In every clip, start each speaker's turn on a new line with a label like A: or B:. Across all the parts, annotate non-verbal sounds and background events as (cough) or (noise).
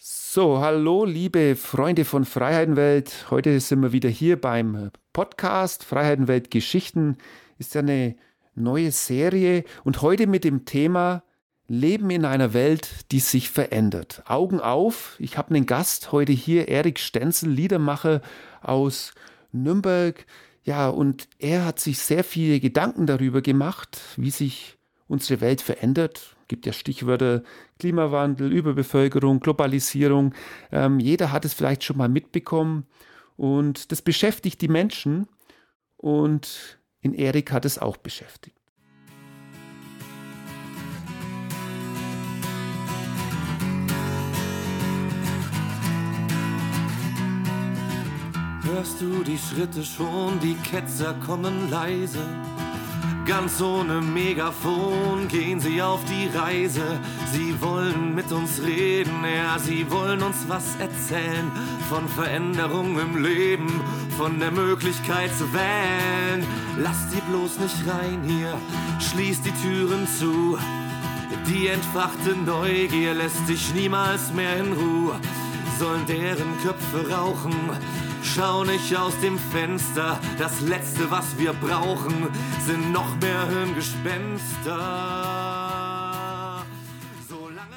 A: So, hallo, liebe Freunde von Freiheitenwelt. Heute sind wir wieder hier beim Podcast Freiheitenwelt Geschichten. Ist ja eine neue Serie und heute mit dem Thema Leben in einer Welt, die sich verändert. Augen auf, ich habe einen Gast heute hier, Erik Stenzel, Liedermacher aus Nürnberg. Ja, und er hat sich sehr viele Gedanken darüber gemacht, wie sich unsere Welt verändert. Gibt ja Stichwörter Klimawandel, Überbevölkerung, Globalisierung. Ähm, jeder hat es vielleicht schon mal mitbekommen und das beschäftigt die Menschen und in Erik hat es auch beschäftigt.
B: Hörst du die Schritte schon, die Ketzer kommen leise Ganz ohne Megafon gehen sie auf die Reise. Sie wollen mit uns reden, ja, sie wollen uns was erzählen. Von Veränderung im Leben, von der Möglichkeit zu wählen. Lass sie bloß nicht rein hier, schließ die Türen zu. Die entfachte Neugier lässt dich niemals mehr in Ruhe. Sollen deren Köpfe rauchen Schau nicht aus dem Fenster, das Letzte, was wir brauchen, sind noch mehr Hirngespenster.
A: Solange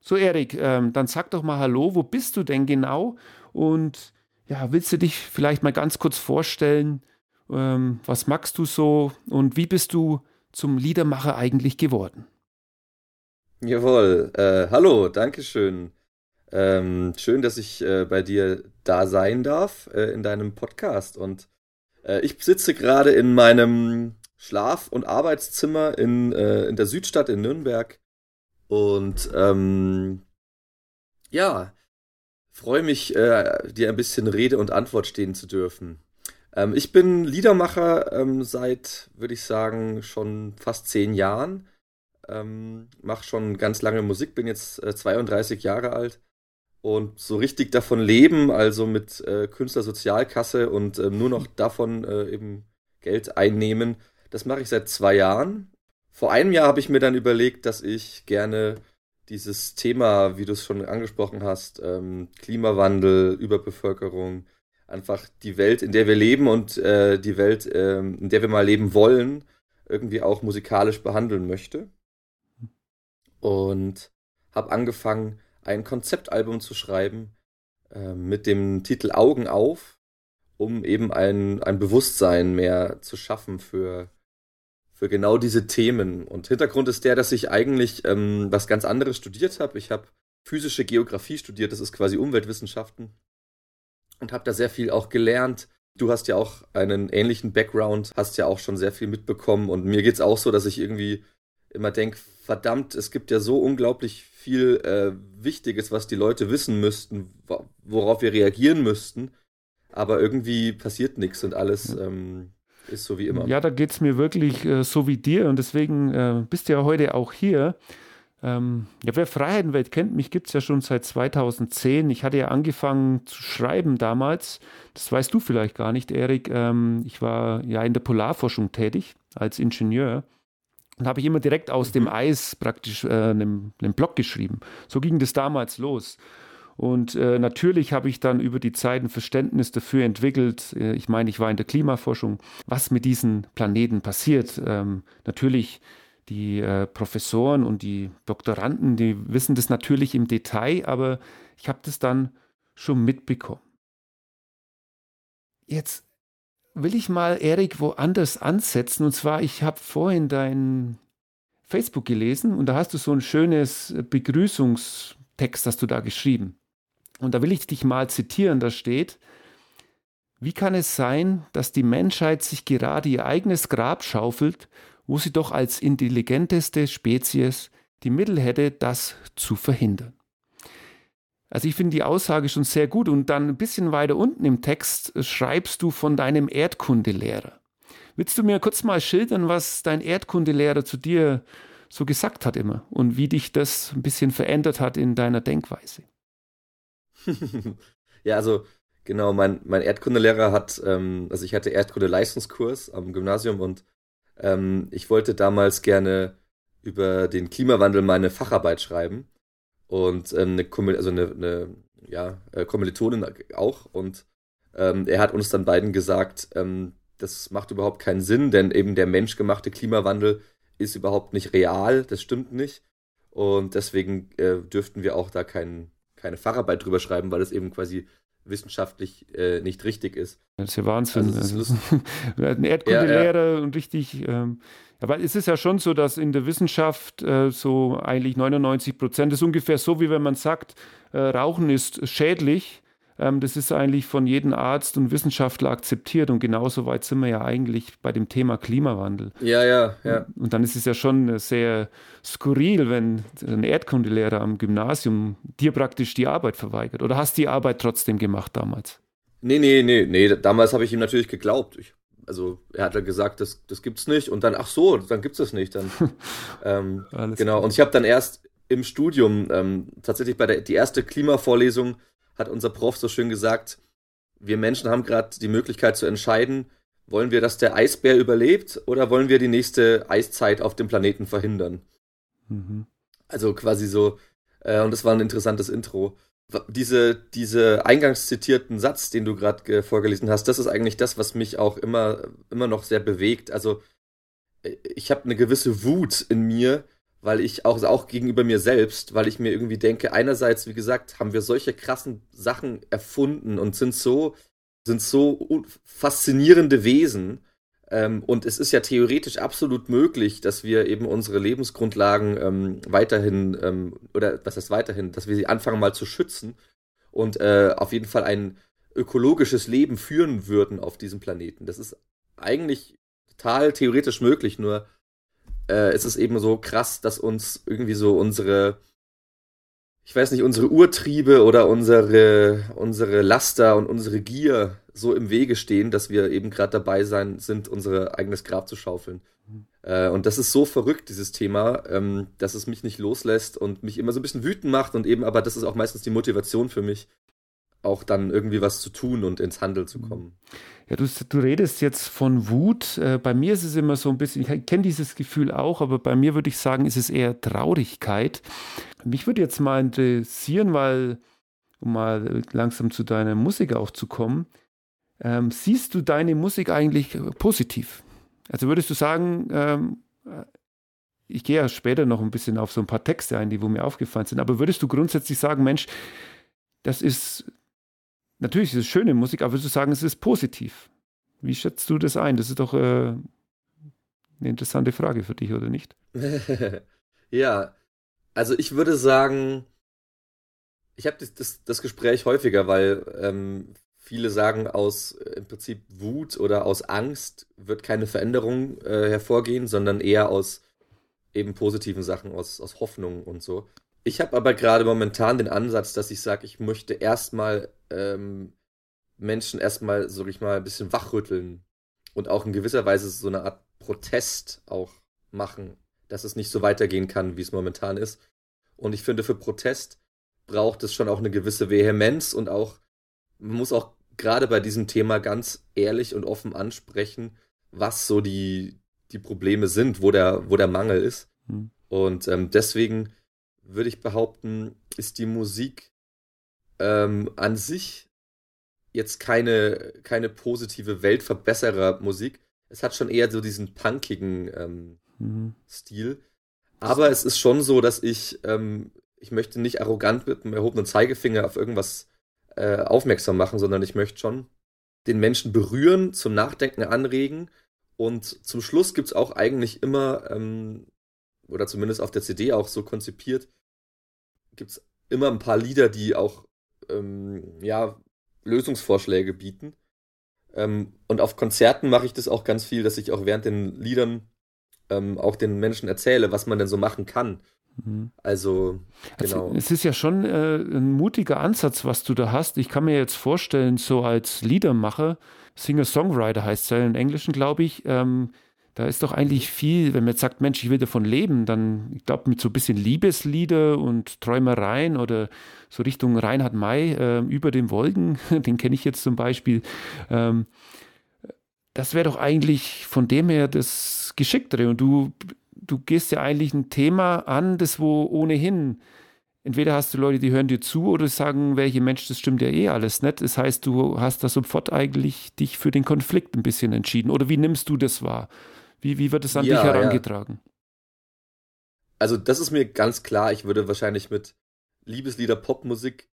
A: so, Erik, ähm, dann sag doch mal Hallo, wo bist du denn genau? Und ja, willst du dich vielleicht mal ganz kurz vorstellen? Ähm, was magst du so und wie bist du zum Liedermacher eigentlich geworden?
C: Jawohl, äh, hallo, Dankeschön. Ähm, schön, dass ich äh, bei dir da sein darf äh, in deinem Podcast. Und äh, ich sitze gerade in meinem Schlaf- und Arbeitszimmer in, äh, in der Südstadt in Nürnberg. Und ähm, ja, freue mich, äh, dir ein bisschen Rede und Antwort stehen zu dürfen. Ähm, ich bin Liedermacher ähm, seit, würde ich sagen, schon fast zehn Jahren. Ähm, Mache schon ganz lange Musik, bin jetzt 32 äh, Jahre alt und so richtig davon leben, also mit äh, Künstlersozialkasse und äh, nur noch davon äh, eben Geld einnehmen, das mache ich seit zwei Jahren. Vor einem Jahr habe ich mir dann überlegt, dass ich gerne dieses Thema, wie du es schon angesprochen hast, ähm, Klimawandel, Überbevölkerung, einfach die Welt, in der wir leben und äh, die Welt, ähm, in der wir mal leben wollen, irgendwie auch musikalisch behandeln möchte. Und habe angefangen, ein Konzeptalbum zu schreiben äh, mit dem Titel Augen auf, um eben ein, ein Bewusstsein mehr zu schaffen für, für genau diese Themen. Und Hintergrund ist der, dass ich eigentlich ähm, was ganz anderes studiert habe. Ich habe physische Geografie studiert, das ist quasi Umweltwissenschaften und habe da sehr viel auch gelernt. Du hast ja auch einen ähnlichen Background, hast ja auch schon sehr viel mitbekommen und mir geht es auch so, dass ich irgendwie immer denke, verdammt, es gibt ja so unglaublich viel äh, Wichtiges, was die Leute wissen müssten, worauf wir reagieren müssten. Aber irgendwie passiert nichts und alles ähm, ist so wie immer.
A: Ja, da geht es mir wirklich äh, so wie dir und deswegen äh, bist du ja heute auch hier. Ähm, ja, wer Freiheitenwelt kennt, mich gibt es ja schon seit 2010. Ich hatte ja angefangen zu schreiben damals. Das weißt du vielleicht gar nicht, Erik. Ähm, ich war ja in der Polarforschung tätig als Ingenieur. Und habe ich immer direkt aus dem mhm. Eis praktisch äh, einen, einen Blog geschrieben. So ging das damals los. Und äh, natürlich habe ich dann über die Zeit ein Verständnis dafür entwickelt. Äh, ich meine, ich war in der Klimaforschung, was mit diesen Planeten passiert. Ähm, natürlich die äh, Professoren und die Doktoranden, die wissen das natürlich im Detail, aber ich habe das dann schon mitbekommen. Jetzt will ich mal, Erik, woanders ansetzen. Und zwar, ich habe vorhin dein Facebook gelesen und da hast du so ein schönes Begrüßungstext, hast du da geschrieben. Und da will ich dich mal zitieren, da steht, wie kann es sein, dass die Menschheit sich gerade ihr eigenes Grab schaufelt, wo sie doch als intelligenteste Spezies die Mittel hätte, das zu verhindern? Also ich finde die Aussage schon sehr gut. Und dann ein bisschen weiter unten im Text schreibst du von deinem Erdkundelehrer. Willst du mir kurz mal schildern, was dein Erdkundelehrer zu dir so gesagt hat immer und wie dich das ein bisschen verändert hat in deiner Denkweise? (laughs)
C: ja, also genau, mein, mein Erdkundelehrer hat, ähm, also ich hatte Erdkunde-Leistungskurs am Gymnasium und ähm, ich wollte damals gerne über den Klimawandel meine Facharbeit schreiben. Und ähm, eine, also eine, eine ja, äh, Kommilitonin auch. Und ähm, er hat uns dann beiden gesagt, ähm, das macht überhaupt keinen Sinn, denn eben der menschgemachte Klimawandel ist überhaupt nicht real, das stimmt nicht. Und deswegen äh, dürften wir auch da kein, keine Facharbeit drüber schreiben, weil es eben quasi wissenschaftlich äh, nicht richtig ist.
A: Das ist ja Wahnsinn. Also, also, (laughs) ein Erdkundelehrer ja, ja. und richtig. Ähm, aber es ist ja schon so, dass in der Wissenschaft äh, so eigentlich 99 Prozent ist ungefähr so, wie wenn man sagt, äh, Rauchen ist schädlich. Ähm, das ist eigentlich von jedem Arzt und Wissenschaftler akzeptiert und genauso weit sind wir ja eigentlich bei dem Thema Klimawandel.
C: Ja, ja, ja.
A: Und dann ist es ja schon sehr skurril, wenn ein Erdkundelehrer am Gymnasium dir praktisch die Arbeit verweigert. Oder hast du die Arbeit trotzdem gemacht damals?
C: Nee, nee, nee, nee. Damals habe ich ihm natürlich geglaubt. Ich, also er hat ja gesagt, das, das gibt's nicht. Und dann, ach so, dann gibt's es nicht. Dann, (laughs) ähm, genau. Gut. Und ich habe dann erst im Studium ähm, tatsächlich bei der die erste Klimavorlesung hat unser Prof so schön gesagt, wir Menschen haben gerade die Möglichkeit zu entscheiden, wollen wir, dass der Eisbär überlebt oder wollen wir die nächste Eiszeit auf dem Planeten verhindern? Mhm. Also quasi so, äh, und das war ein interessantes Intro. Diese, diese eingangs zitierten Satz, den du gerade vorgelesen hast, das ist eigentlich das, was mich auch immer, immer noch sehr bewegt. Also äh, ich habe eine gewisse Wut in mir, weil ich auch, also auch gegenüber mir selbst, weil ich mir irgendwie denke, einerseits, wie gesagt, haben wir solche krassen Sachen erfunden und sind so, sind so faszinierende Wesen. Ähm, und es ist ja theoretisch absolut möglich, dass wir eben unsere Lebensgrundlagen ähm, weiterhin, ähm, oder was heißt weiterhin, dass wir sie anfangen mal zu schützen und äh, auf jeden Fall ein ökologisches Leben führen würden auf diesem Planeten. Das ist eigentlich total theoretisch möglich, nur äh, es ist eben so krass, dass uns irgendwie so unsere, ich weiß nicht, unsere Urtriebe oder unsere, unsere Laster und unsere Gier so im Wege stehen, dass wir eben gerade dabei sein, sind, unser eigenes Grab zu schaufeln. Mhm. Äh, und das ist so verrückt, dieses Thema, ähm, dass es mich nicht loslässt und mich immer so ein bisschen wütend macht und eben, aber das ist auch meistens die Motivation für mich, auch dann irgendwie was zu tun und ins Handeln zu mhm.
A: Ja, du, du redest jetzt von Wut. Äh, bei mir ist es immer so ein bisschen, ich kenne dieses Gefühl auch, aber bei mir würde ich sagen, ist es eher Traurigkeit. Mich würde jetzt mal interessieren, weil, um mal langsam zu deiner Musik auch zu kommen, ähm, siehst du deine Musik eigentlich positiv? Also würdest du sagen, ähm, ich gehe ja später noch ein bisschen auf so ein paar Texte ein, die wo mir aufgefallen sind, aber würdest du grundsätzlich sagen, Mensch, das ist Natürlich ist es schöne Musik, aber würdest du sagen, es ist positiv? Wie schätzt du das ein? Das ist doch äh, eine interessante Frage für dich, oder nicht? (laughs)
C: ja, also ich würde sagen, ich habe das, das, das, Gespräch häufiger, weil ähm, viele sagen, aus äh, im Prinzip Wut oder aus Angst wird keine Veränderung äh, hervorgehen, sondern eher aus eben positiven Sachen, aus, aus Hoffnung und so. Ich habe aber gerade momentan den Ansatz, dass ich sage, ich möchte erstmal ähm, Menschen erstmal, sag ich mal, ein bisschen wachrütteln und auch in gewisser Weise so eine Art Protest auch machen, dass es nicht so weitergehen kann, wie es momentan ist. Und ich finde, für Protest braucht es schon auch eine gewisse Vehemenz und auch, man muss auch gerade bei diesem Thema ganz ehrlich und offen ansprechen, was so die, die Probleme sind, wo der, wo der Mangel ist. Mhm. Und ähm, deswegen würde ich behaupten, ist die Musik ähm, an sich jetzt keine, keine positive Weltverbesserer-Musik. Es hat schon eher so diesen punkigen ähm, mhm. Stil. Aber es ist schon so, dass ich, ähm, ich möchte nicht arrogant mit einem erhobenen Zeigefinger auf irgendwas äh, aufmerksam machen, sondern ich möchte schon den Menschen berühren, zum Nachdenken anregen. Und zum Schluss gibt es auch eigentlich immer ähm, oder zumindest auf der CD auch so konzipiert, gibt es immer ein paar Lieder, die auch ähm, ja, Lösungsvorschläge bieten. Ähm, und auf Konzerten mache ich das auch ganz viel, dass ich auch während den Liedern ähm, auch den Menschen erzähle, was man denn so machen kann. Mhm. Also,
A: genau. Also, es ist ja schon äh, ein mutiger Ansatz, was du da hast. Ich kann mir jetzt vorstellen, so als Liedermacher, Singer-Songwriter heißt es ja im Englischen, glaube ich, ähm, da ist doch eigentlich viel, wenn man jetzt sagt, Mensch, ich will davon leben, dann, ich glaube, mit so ein bisschen Liebeslieder und Träumereien oder so Richtung Reinhard May äh, über den Wolken, (laughs) den kenne ich jetzt zum Beispiel, ähm, das wäre doch eigentlich von dem her das Geschicktere. Und du, du gehst ja eigentlich ein Thema an, das wo ohnehin entweder hast du Leute, die hören dir zu oder sagen, welche Mensch, das stimmt ja eh alles nicht. Das heißt, du hast da sofort eigentlich dich für den Konflikt ein bisschen entschieden. Oder wie nimmst du das wahr? Wie, wie wird es an ja, dich herangetragen? Ja.
C: Also, das ist mir ganz klar. Ich würde wahrscheinlich mit Liebeslieder, Popmusik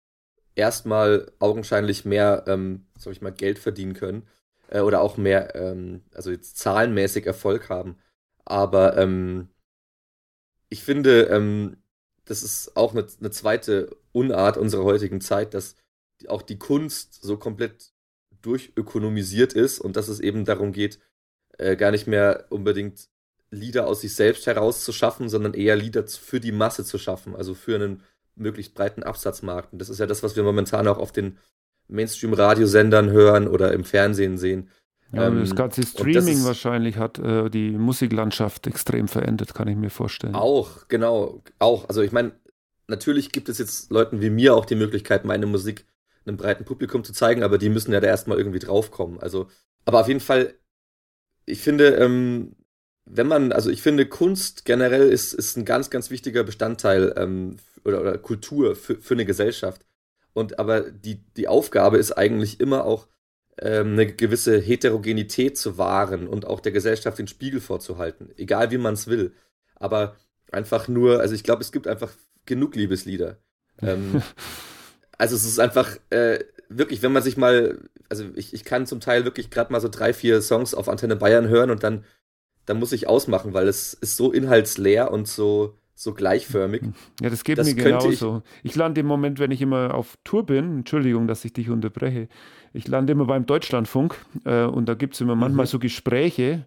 C: erstmal augenscheinlich mehr, ähm, sag ich mal, Geld verdienen können. Äh, oder auch mehr, ähm, also jetzt zahlenmäßig Erfolg haben. Aber ähm, ich finde, ähm, das ist auch eine, eine zweite Unart unserer heutigen Zeit, dass auch die Kunst so komplett durchökonomisiert ist und dass es eben darum geht, äh, gar nicht mehr unbedingt Lieder aus sich selbst herauszuschaffen, sondern eher Lieder für die Masse zu schaffen, also für einen möglichst breiten Absatzmarkt. Und das ist ja das, was wir momentan auch auf den Mainstream-Radiosendern hören oder im Fernsehen sehen.
A: Ja, ähm, das ganze Streaming das wahrscheinlich hat äh, die Musiklandschaft extrem verändert, kann ich mir vorstellen.
C: Auch, genau, auch. Also ich meine, natürlich gibt es jetzt Leuten wie mir auch die Möglichkeit, meine Musik einem breiten Publikum zu zeigen, aber die müssen ja da erstmal irgendwie draufkommen. Also, aber auf jeden Fall, ich finde, ähm, wenn man, also ich finde, Kunst generell ist, ist ein ganz, ganz wichtiger Bestandteil ähm, oder, oder Kultur für, für eine Gesellschaft. Und aber die, die Aufgabe ist eigentlich immer auch, ähm, eine gewisse Heterogenität zu wahren und auch der Gesellschaft den Spiegel vorzuhalten, egal wie man es will. Aber einfach nur, also ich glaube, es gibt einfach genug Liebeslieder. Ähm, (laughs) also es ist einfach äh, wirklich, wenn man sich mal, also ich, ich kann zum Teil wirklich gerade mal so drei, vier Songs auf Antenne Bayern hören und dann, dann muss ich ausmachen, weil es ist so inhaltsleer und so so gleichförmig.
A: Ja, das geht das mir genauso. Ich, ich, lande im Moment, wenn ich immer auf Tour bin, Entschuldigung, dass ich dich unterbreche, ich lande immer beim Deutschlandfunk äh, und da gibt es immer manchmal mhm. so Gespräche.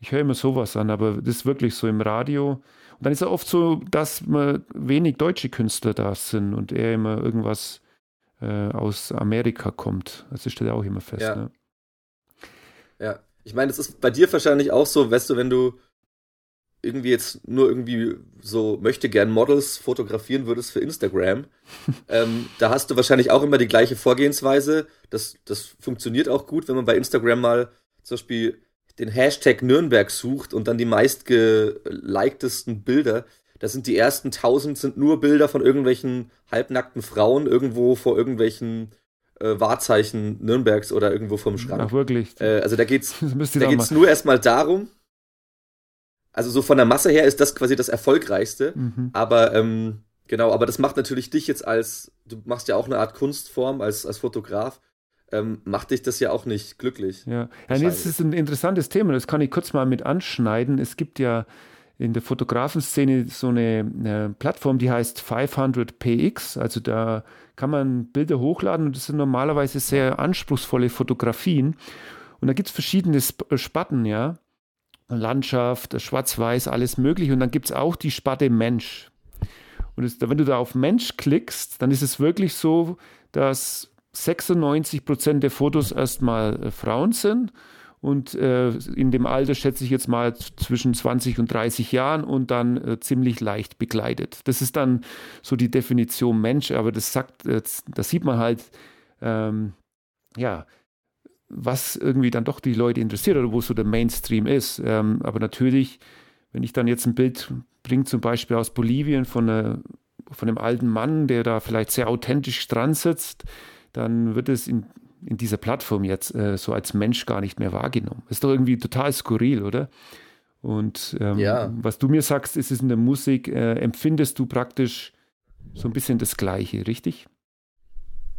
A: Ich höre immer sowas an, aber das ist wirklich so im Radio. Und dann ist es oft so, dass wenig deutsche Künstler da sind und er immer irgendwas äh, aus Amerika kommt. Das steht ja auch immer fest.
C: Ja.
A: Ne?
C: ja. Ich meine, das ist bei dir wahrscheinlich auch so, weißt du, wenn du irgendwie jetzt nur irgendwie so möchte gern Models fotografieren würdest für Instagram, (laughs) ähm, da hast du wahrscheinlich auch immer die gleiche Vorgehensweise. Das, das funktioniert auch gut, wenn man bei Instagram mal zum Beispiel den Hashtag Nürnberg sucht und dann die meistgeliktesten Bilder. Das sind die ersten tausend sind nur Bilder von irgendwelchen halbnackten Frauen irgendwo vor irgendwelchen äh, Wahrzeichen Nürnbergs oder irgendwo vom Schrank.
A: Ach wirklich?
C: Äh, also da geht's, (laughs) da geht's nur erstmal darum, also so von der Masse her ist das quasi das Erfolgreichste. Mhm. Aber ähm, genau, aber das macht natürlich dich jetzt als, du machst ja auch eine Art Kunstform als, als Fotograf, ähm, macht dich das ja auch nicht glücklich.
A: Ja, ja das ist ein interessantes Thema, das kann ich kurz mal mit anschneiden. Es gibt ja in der Fotografenszene so eine, eine Plattform, die heißt 500px. Also da kann man Bilder hochladen und das sind normalerweise sehr anspruchsvolle Fotografien. Und da gibt es verschiedene Spatten, ja. Landschaft, Schwarz-Weiß, alles möglich. Und dann gibt es auch die Sparte Mensch. Und es, wenn du da auf Mensch klickst, dann ist es wirklich so, dass 96 Prozent der Fotos erstmal äh, Frauen sind. Und äh, in dem Alter schätze ich jetzt mal zwischen 20 und 30 Jahren und dann äh, ziemlich leicht begleitet. Das ist dann so die Definition Mensch, aber das sagt, äh, das sieht man halt, ähm, ja, was irgendwie dann doch die Leute interessiert oder wo so der Mainstream ist. Ähm, aber natürlich, wenn ich dann jetzt ein Bild bringe, zum Beispiel aus Bolivien von, einer, von einem alten Mann, der da vielleicht sehr authentisch dran sitzt, dann wird es in, in dieser Plattform jetzt äh, so als Mensch gar nicht mehr wahrgenommen. Ist doch irgendwie total skurril, oder? Und ähm, ja. was du mir sagst, ist es in der Musik, äh, empfindest du praktisch so ein bisschen das Gleiche, richtig?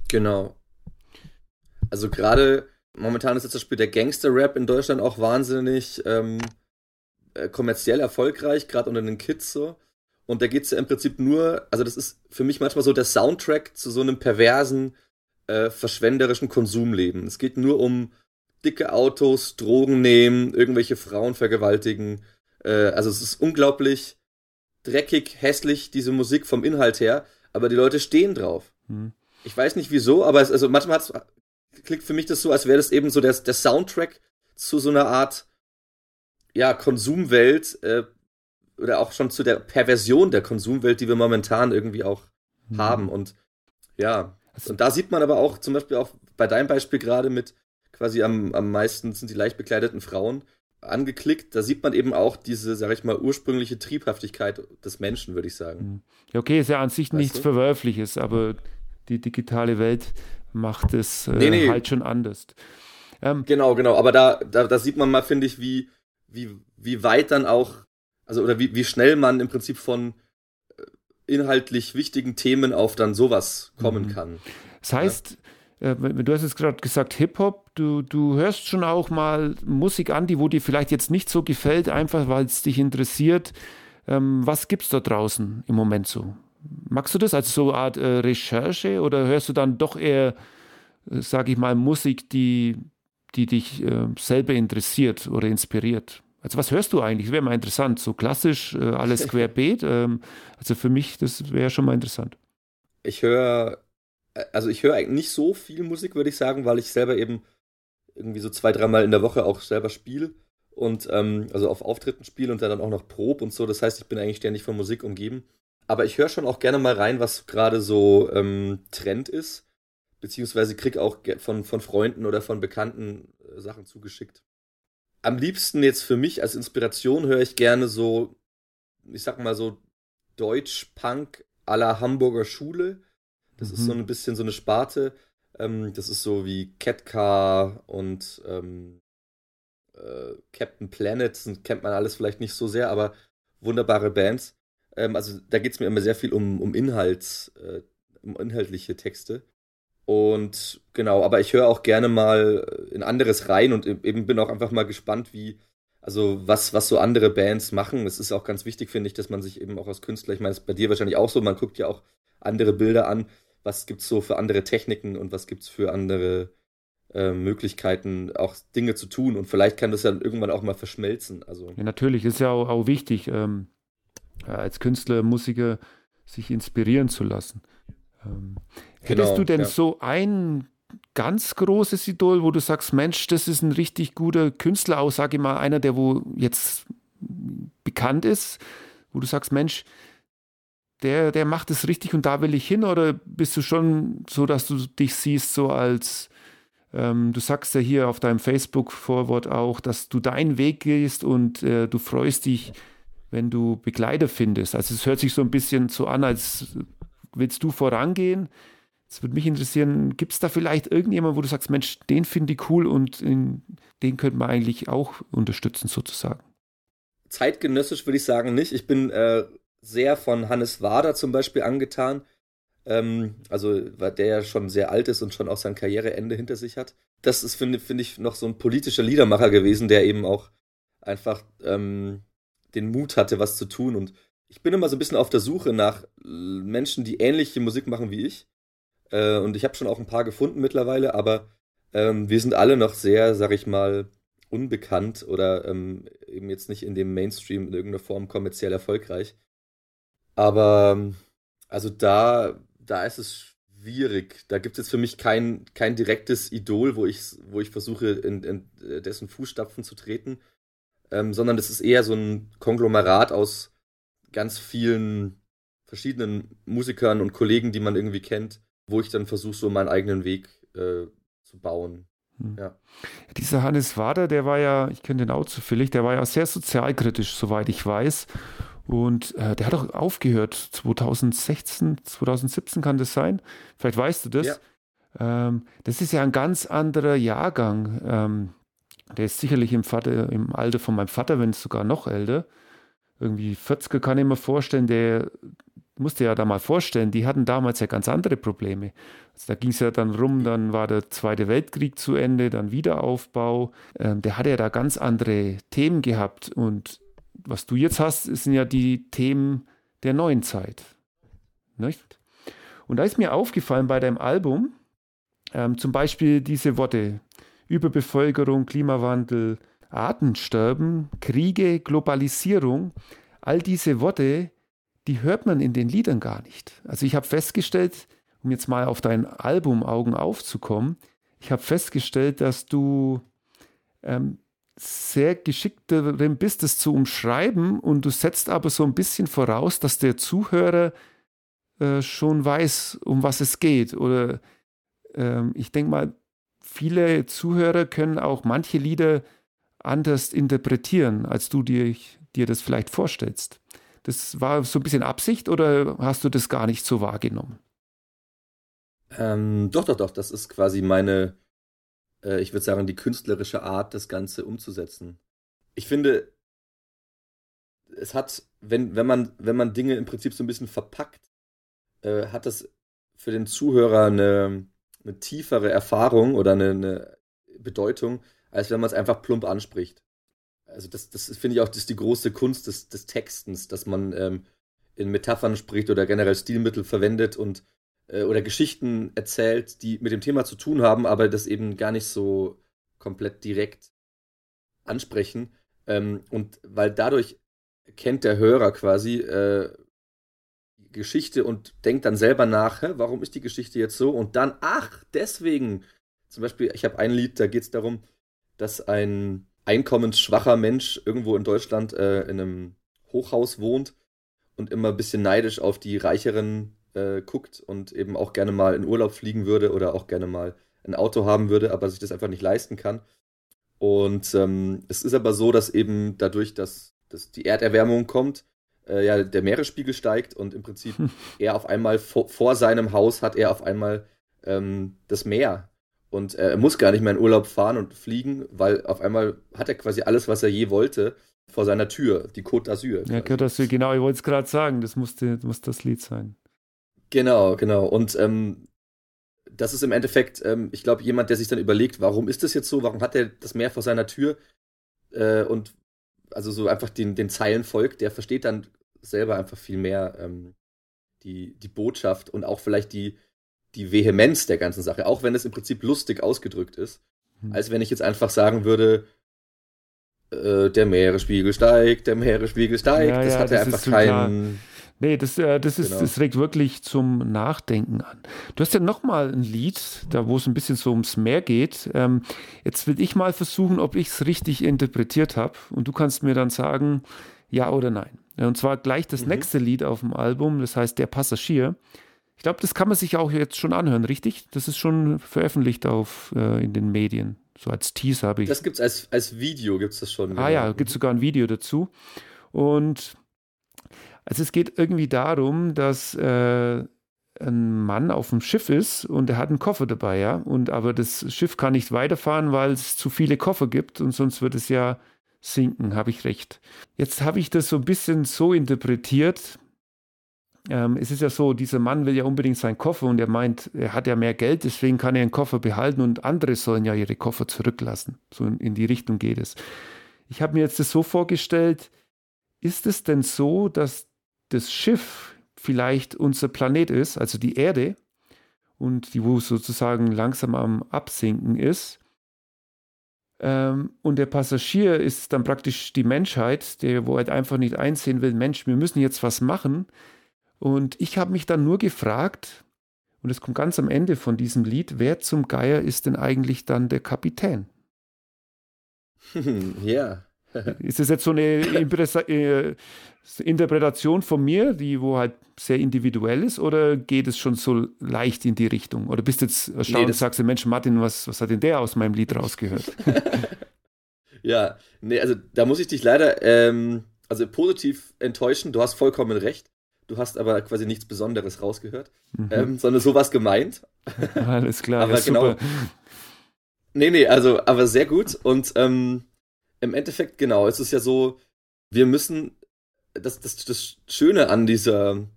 C: Genau. Also gerade Momentan ist jetzt das Spiel der Gangster-Rap in Deutschland auch wahnsinnig ähm, äh, kommerziell erfolgreich, gerade unter den Kids so. Und da geht es ja im Prinzip nur, also das ist für mich manchmal so der Soundtrack zu so einem perversen, äh, verschwenderischen Konsumleben. Es geht nur um dicke Autos, Drogen nehmen, irgendwelche Frauen vergewaltigen. Äh, also es ist unglaublich dreckig, hässlich, diese Musik vom Inhalt her, aber die Leute stehen drauf. Hm. Ich weiß nicht wieso, aber es, also manchmal klingt für mich das so, als wäre das eben so der, der Soundtrack zu so einer Art, ja, Konsumwelt, äh, oder auch schon zu der Perversion der Konsumwelt, die wir momentan irgendwie auch mhm. haben. Und ja, und da sieht man aber auch zum Beispiel auch bei deinem Beispiel gerade mit quasi am, am meisten sind die leicht bekleideten Frauen. angeklickt. Da sieht man eben auch diese, sag ich mal, ursprüngliche Triebhaftigkeit des Menschen, würde ich sagen.
A: Mhm. Ja, okay, ist ja an sich weißt nichts du? Verwerfliches, aber die digitale Welt macht es äh, nee, nee. halt schon anders.
C: Ähm, genau, genau. Aber da, da, da sieht man mal, finde ich, wie, wie, wie weit dann auch, also oder wie, wie schnell man im Prinzip von inhaltlich wichtigen Themen auf dann sowas kommen mhm. kann.
A: Das heißt, ja. äh, du hast jetzt gerade gesagt Hip-Hop, du, du hörst schon auch mal Musik an, die wo dir vielleicht jetzt nicht so gefällt, einfach weil es dich interessiert. Ähm, was es da draußen im Moment so? Magst du das als so eine Art äh, Recherche oder hörst du dann doch eher, äh, sage ich mal, Musik, die, die dich selber interessiert oder inspiriert? Also was hörst du eigentlich? Wäre mal interessant. So klassisch, äh, alles (laughs) querbeet. Ähm, also für mich, das wäre schon mal interessant.
C: Ich höre, äh, also ich höre eigentlich nicht so viel Musik, würde ich sagen, weil ich selber eben irgendwie so zwei, dreimal in der Woche auch selber spiele und ähm, also auf Auftritten spiele und dann auch noch prob und so. Das heißt, ich bin eigentlich ständig von Musik umgeben. Aber ich höre schon auch gerne mal rein, was gerade so ähm, Trend ist. Beziehungsweise krieg auch von, von Freunden oder von Bekannten äh, Sachen zugeschickt. Am liebsten jetzt für mich als Inspiration höre ich gerne so, ich sag mal so Deutsch-Punk à la Hamburger Schule. Das mhm. ist so ein bisschen so eine Sparte. Ähm, das ist so wie Catcar und ähm, äh, Captain Planet. Das kennt man alles vielleicht nicht so sehr, aber wunderbare Bands. Ähm, also da geht es mir immer sehr viel um, um Inhalts, äh, um inhaltliche Texte. Und genau, aber ich höre auch gerne mal in anderes rein und e-, eben bin auch einfach mal gespannt, wie, also was, was so andere Bands machen. Es ist auch ganz wichtig, finde ich, dass man sich eben auch als Künstler, ich meine, es ist bei dir wahrscheinlich auch so, man guckt ja auch andere Bilder an, was gibt's so für andere Techniken und was gibt's für andere äh, Möglichkeiten, auch Dinge zu tun. Und vielleicht kann das dann irgendwann auch mal verschmelzen. Also.
A: Ja, natürlich, ist ja auch, auch wichtig. Ähm als Künstler, Musiker sich inspirieren zu lassen. Ähm, hättest genau, du denn ja. so ein ganz großes Idol, wo du sagst, Mensch, das ist ein richtig guter Künstler, auch sage ich mal, einer, der wo jetzt bekannt ist, wo du sagst, Mensch, der, der macht es richtig und da will ich hin, oder bist du schon so, dass du dich siehst, so als ähm, du sagst ja hier auf deinem Facebook-Vorwort auch, dass du deinen Weg gehst und äh, du freust dich, wenn du Begleiter findest. Also es hört sich so ein bisschen so an, als willst du vorangehen. Es würde mich interessieren, gibt es da vielleicht irgendjemand, wo du sagst, Mensch, den finde ich cool und in, den könnte man eigentlich auch unterstützen sozusagen?
C: Zeitgenössisch würde ich sagen nicht. Ich bin äh, sehr von Hannes Wader zum Beispiel angetan. Ähm, also, weil der ja schon sehr alt ist und schon auch sein Karriereende hinter sich hat. Das ist, finde find ich, noch so ein politischer Liedermacher gewesen, der eben auch einfach ähm, den Mut hatte, was zu tun. Und ich bin immer so ein bisschen auf der Suche nach Menschen, die ähnliche Musik machen wie ich. Äh, und ich habe schon auch ein paar gefunden mittlerweile, aber ähm, wir sind alle noch sehr, sag ich mal, unbekannt oder ähm, eben jetzt nicht in dem Mainstream in irgendeiner Form kommerziell erfolgreich. Aber also da, da ist es schwierig. Da gibt es für mich kein, kein direktes Idol, wo ich, wo ich versuche, in, in dessen Fußstapfen zu treten ähm, sondern es ist eher so ein Konglomerat aus ganz vielen verschiedenen Musikern und Kollegen, die man irgendwie kennt, wo ich dann versuche, so meinen eigenen Weg äh, zu bauen. Hm. Ja.
A: Dieser Hannes Wader, der war ja, ich kenne den auch zufällig, der war ja sehr sozialkritisch, soweit ich weiß. Und äh, der hat auch aufgehört, 2016, 2017 kann das sein. Vielleicht weißt du das. Ja. Ähm, das ist ja ein ganz anderer Jahrgang. Ähm, der ist sicherlich im, Vater, im Alter von meinem Vater, wenn es sogar noch älter. Irgendwie 40er kann ich mir vorstellen, der musste ja da mal vorstellen, die hatten damals ja ganz andere Probleme. Also da ging es ja dann rum, dann war der Zweite Weltkrieg zu Ende, dann Wiederaufbau. Ähm, der hatte ja da ganz andere Themen gehabt. Und was du jetzt hast, sind ja die Themen der neuen Zeit. Nicht? Und da ist mir aufgefallen bei deinem Album, ähm, zum Beispiel diese Worte, Überbevölkerung, Klimawandel, Artensterben, Kriege, Globalisierung, all diese Worte, die hört man in den Liedern gar nicht. Also ich habe festgestellt, um jetzt mal auf dein Album Augen aufzukommen, ich habe festgestellt, dass du ähm, sehr geschickt darin bist, das zu umschreiben und du setzt aber so ein bisschen voraus, dass der Zuhörer äh, schon weiß, um was es geht. Oder ähm, ich denke mal, viele Zuhörer können auch manche Lieder anders interpretieren, als du dir, dir das vielleicht vorstellst. Das war so ein bisschen Absicht oder hast du das gar nicht so wahrgenommen?
C: Ähm, doch, doch, doch. Das ist quasi meine, äh, ich würde sagen, die künstlerische Art, das Ganze umzusetzen. Ich finde, es hat, wenn, wenn, man, wenn man Dinge im Prinzip so ein bisschen verpackt, äh, hat das für den Zuhörer eine, eine tiefere Erfahrung oder eine, eine Bedeutung, als wenn man es einfach plump anspricht. Also das, das finde ich auch, das ist die große Kunst des, des Textens, dass man ähm, in Metaphern spricht oder generell Stilmittel verwendet und äh, oder Geschichten erzählt, die mit dem Thema zu tun haben, aber das eben gar nicht so komplett direkt ansprechen. Ähm, und weil dadurch kennt der Hörer quasi äh, Geschichte und denkt dann selber nach, hä, warum ist die Geschichte jetzt so? Und dann, ach, deswegen. Zum Beispiel, ich habe ein Lied, da geht es darum, dass ein einkommensschwacher Mensch irgendwo in Deutschland äh, in einem Hochhaus wohnt und immer ein bisschen neidisch auf die Reicheren äh, guckt und eben auch gerne mal in Urlaub fliegen würde oder auch gerne mal ein Auto haben würde, aber sich das einfach nicht leisten kann. Und ähm, es ist aber so, dass eben dadurch, dass, dass die Erderwärmung kommt, äh, ja, der Meeresspiegel steigt und im Prinzip hm. (laughs) er auf einmal vor, vor, seinem Haus hat er auf einmal ähm, das Meer. Und er muss gar nicht mehr in Urlaub fahren und fliegen, weil auf einmal hat er quasi alles, was er je wollte, vor seiner Tür, die Côte d'Azur.
A: Ja, Côte d'Azur, genau, ich wollte es gerade sagen, das musste, muss das Lied sein.
C: Genau, genau. Und ähm, das ist im Endeffekt, ähm, ich glaube, jemand, der sich dann überlegt, warum ist das jetzt so, warum hat er das Meer vor seiner Tür äh, und also so einfach den, den Zeilen folgt, der versteht dann selber einfach viel mehr ähm, die, die Botschaft und auch vielleicht die, die Vehemenz der ganzen Sache, auch wenn es im Prinzip lustig ausgedrückt ist, mhm. als wenn ich jetzt einfach sagen würde, äh, der Meeresspiegel steigt, der Meeresspiegel steigt, ja, das ja, hat er einfach keinen.
A: Nee, das, äh, das, ist, genau. das regt wirklich zum Nachdenken an. Du hast ja nochmal ein Lied, da wo es ein bisschen so ums Meer geht. Ähm, jetzt will ich mal versuchen, ob ich es richtig interpretiert habe. Und du kannst mir dann sagen, ja oder nein. Und zwar gleich das mhm. nächste Lied auf dem Album, das heißt Der Passagier. Ich glaube, das kann man sich auch jetzt schon anhören, richtig? Das ist schon veröffentlicht auf, äh, in den Medien. So als Teaser habe ich.
C: Das gibt es als, als Video, gibt es das schon.
A: Ah genau. ja, gibt es sogar ein Video dazu. Und also es geht irgendwie darum, dass äh, ein Mann auf dem Schiff ist und er hat einen Koffer dabei, ja. Und aber das Schiff kann nicht weiterfahren, weil es zu viele Koffer gibt und sonst wird es ja sinken, habe ich recht. Jetzt habe ich das so ein bisschen so interpretiert. Ähm, es ist ja so, dieser Mann will ja unbedingt seinen Koffer und er meint, er hat ja mehr Geld, deswegen kann er einen Koffer behalten und andere sollen ja ihre Koffer zurücklassen. So in, in die Richtung geht es. Ich habe mir jetzt das so vorgestellt, ist es denn so, dass das Schiff vielleicht unser Planet ist, also die Erde, und die wo sozusagen langsam am Absinken ist. Ähm, und der Passagier ist dann praktisch die Menschheit, der wo halt einfach nicht einsehen will, Mensch, wir müssen jetzt was machen. Und ich habe mich dann nur gefragt, und es kommt ganz am Ende von diesem Lied, wer zum Geier ist denn eigentlich dann der Kapitän? (laughs)
C: ja. (laughs)
A: Ist das jetzt so eine äh, Interpretation von mir, die wo halt sehr individuell ist, oder geht es schon so leicht in die Richtung? Oder bist du jetzt erstaunt nee, und sagst du, Mensch, Martin, was, was hat denn der aus meinem Lied rausgehört? (laughs)
C: ja, nee, also da muss ich dich leider ähm, also positiv enttäuschen. Du hast vollkommen recht. Du hast aber quasi nichts Besonderes rausgehört, mhm. ähm, sondern sowas gemeint. (laughs)
A: Alles klar,
C: aber ja, genau. Super. Nee, nee, also, aber sehr gut. Und ähm, im Endeffekt, genau, es ist ja so, wir müssen, das, das, das Schöne an dieser,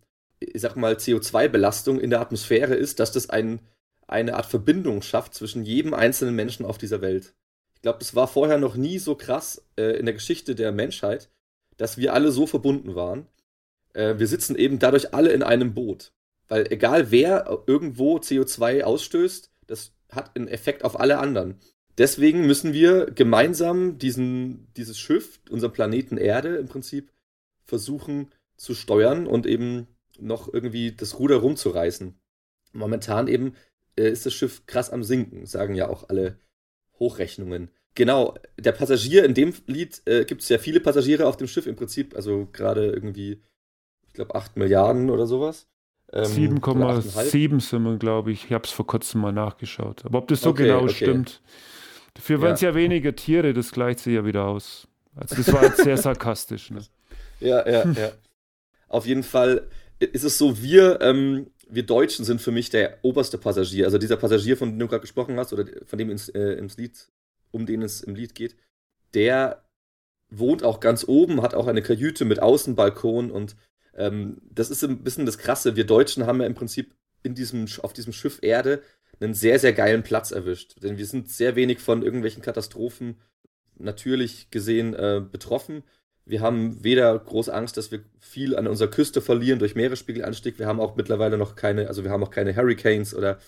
C: ich sag mal, CO2-Belastung in der Atmosphäre ist, dass das ein, eine Art Verbindung schafft zwischen jedem einzelnen Menschen auf dieser Welt. Ich glaube, das war vorher noch nie so krass äh, in der Geschichte der Menschheit, dass wir alle so verbunden waren. Äh, wir sitzen eben dadurch alle in einem Boot. Weil egal wer irgendwo CO2 ausstößt, das hat einen Effekt auf alle anderen. Deswegen müssen wir gemeinsam diesen, dieses Schiff, unseren Planeten Erde im Prinzip, versuchen zu steuern und eben noch irgendwie das Ruder rumzureißen. Momentan eben äh, ist das Schiff krass am Sinken, sagen ja auch alle Hochrechnungen. Genau, der Passagier in dem Lied äh, gibt es ja viele Passagiere auf dem Schiff im Prinzip, also gerade irgendwie, glaube, 8 Milliarden oder sowas.
A: Ähm, 7,7 sind wir, glaube ich. Ich habe es vor kurzem mal nachgeschaut. Aber ob das so okay, genau okay. stimmt, Dafür waren es ja. ja weniger Tiere, das gleicht sich ja wieder aus. Also das war jetzt sehr (laughs) sarkastisch. Ne?
C: Ja, ja, ja. Auf jeden Fall ist es so, wir, ähm, wir Deutschen sind für mich der oberste Passagier. Also dieser Passagier, von dem du gerade gesprochen hast, oder von dem ins, äh, ins Lied, um den es im Lied geht, der wohnt auch ganz oben, hat auch eine Kajüte mit Außenbalkon und ähm, das ist ein bisschen das Krasse. Wir Deutschen haben ja im Prinzip in diesem, auf diesem Schiff Erde einen sehr, sehr geilen Platz erwischt. Denn wir sind sehr wenig von irgendwelchen Katastrophen natürlich gesehen äh, betroffen. Wir haben weder große Angst, dass wir viel an unserer Küste verlieren durch Meeresspiegelanstieg. Wir haben auch mittlerweile noch keine, also wir haben auch keine Hurricanes oder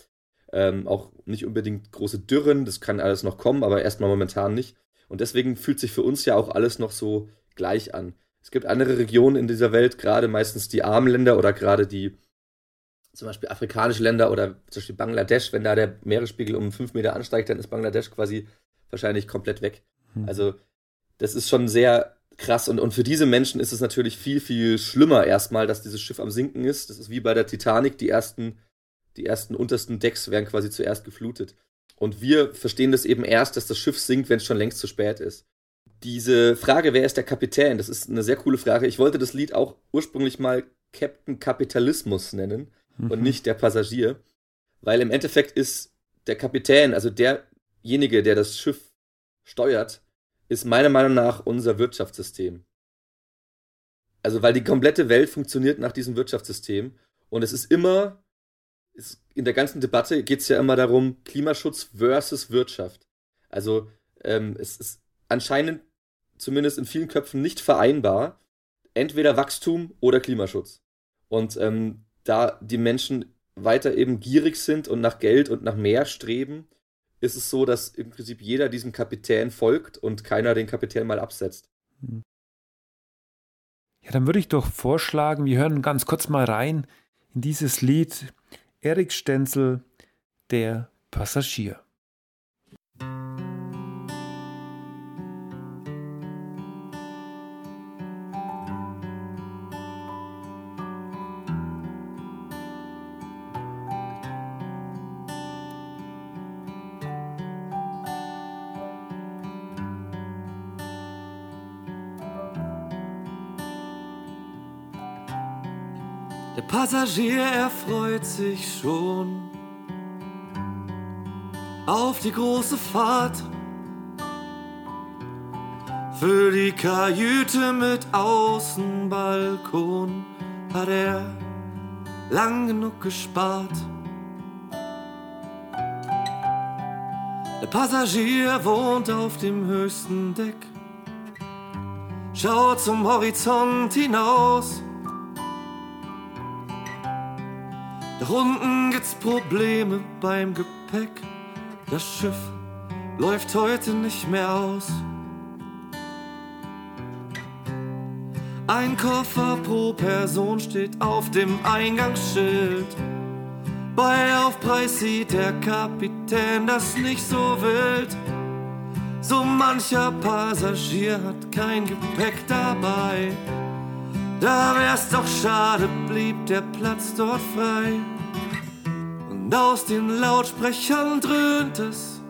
C: ähm, auch nicht unbedingt große Dürren. Das kann alles noch kommen, aber erstmal momentan nicht. Und deswegen fühlt sich für uns ja auch alles noch so gleich an. Es gibt andere Regionen in dieser Welt, gerade meistens die armen Länder oder gerade die zum Beispiel afrikanische Länder oder zum Beispiel Bangladesch, wenn da der Meeresspiegel um fünf Meter ansteigt, dann ist Bangladesch quasi wahrscheinlich komplett weg. Hm. Also das ist schon sehr krass und, und für diese Menschen ist es natürlich viel, viel schlimmer erstmal, dass dieses Schiff am Sinken ist. Das ist wie bei der Titanic, die ersten, die ersten untersten Decks werden quasi zuerst geflutet. Und wir verstehen das eben erst, dass das Schiff sinkt, wenn es schon längst zu spät ist. Diese Frage, wer ist der Kapitän, das ist eine sehr coole Frage. Ich wollte das Lied auch ursprünglich mal Captain Kapitalismus nennen mhm. und nicht der Passagier, weil im Endeffekt ist der Kapitän, also derjenige, der das Schiff steuert, ist meiner Meinung nach unser Wirtschaftssystem. Also, weil die komplette Welt funktioniert nach diesem Wirtschaftssystem und es ist immer ist, in der ganzen Debatte geht es ja immer darum, Klimaschutz versus Wirtschaft. Also ähm, es ist anscheinend zumindest in vielen Köpfen nicht vereinbar, entweder Wachstum oder Klimaschutz. Und ähm, da die Menschen weiter eben gierig sind und nach Geld und nach mehr streben, ist es so, dass im Prinzip jeder diesem Kapitän folgt und keiner den Kapitän mal absetzt. Hm.
A: Ja, dann würde ich doch vorschlagen, wir hören ganz kurz mal rein in dieses Lied Erik Stenzel, der Passagier.
B: Passagier erfreut sich schon auf die große Fahrt. Für die Kajüte mit Außenbalkon hat er lang genug gespart. Der Passagier wohnt auf dem höchsten Deck, schaut zum Horizont hinaus Doch unten gibt's Probleme beim Gepäck. Das Schiff läuft heute nicht mehr aus. Ein Koffer pro Person steht auf dem Eingangsschild. Bei Aufpreis sieht der Kapitän das nicht so wild. So mancher Passagier hat kein Gepäck dabei. Da wär's doch schade, blieb der Platz dort frei. Und aus den Lautsprechern dröhnt es,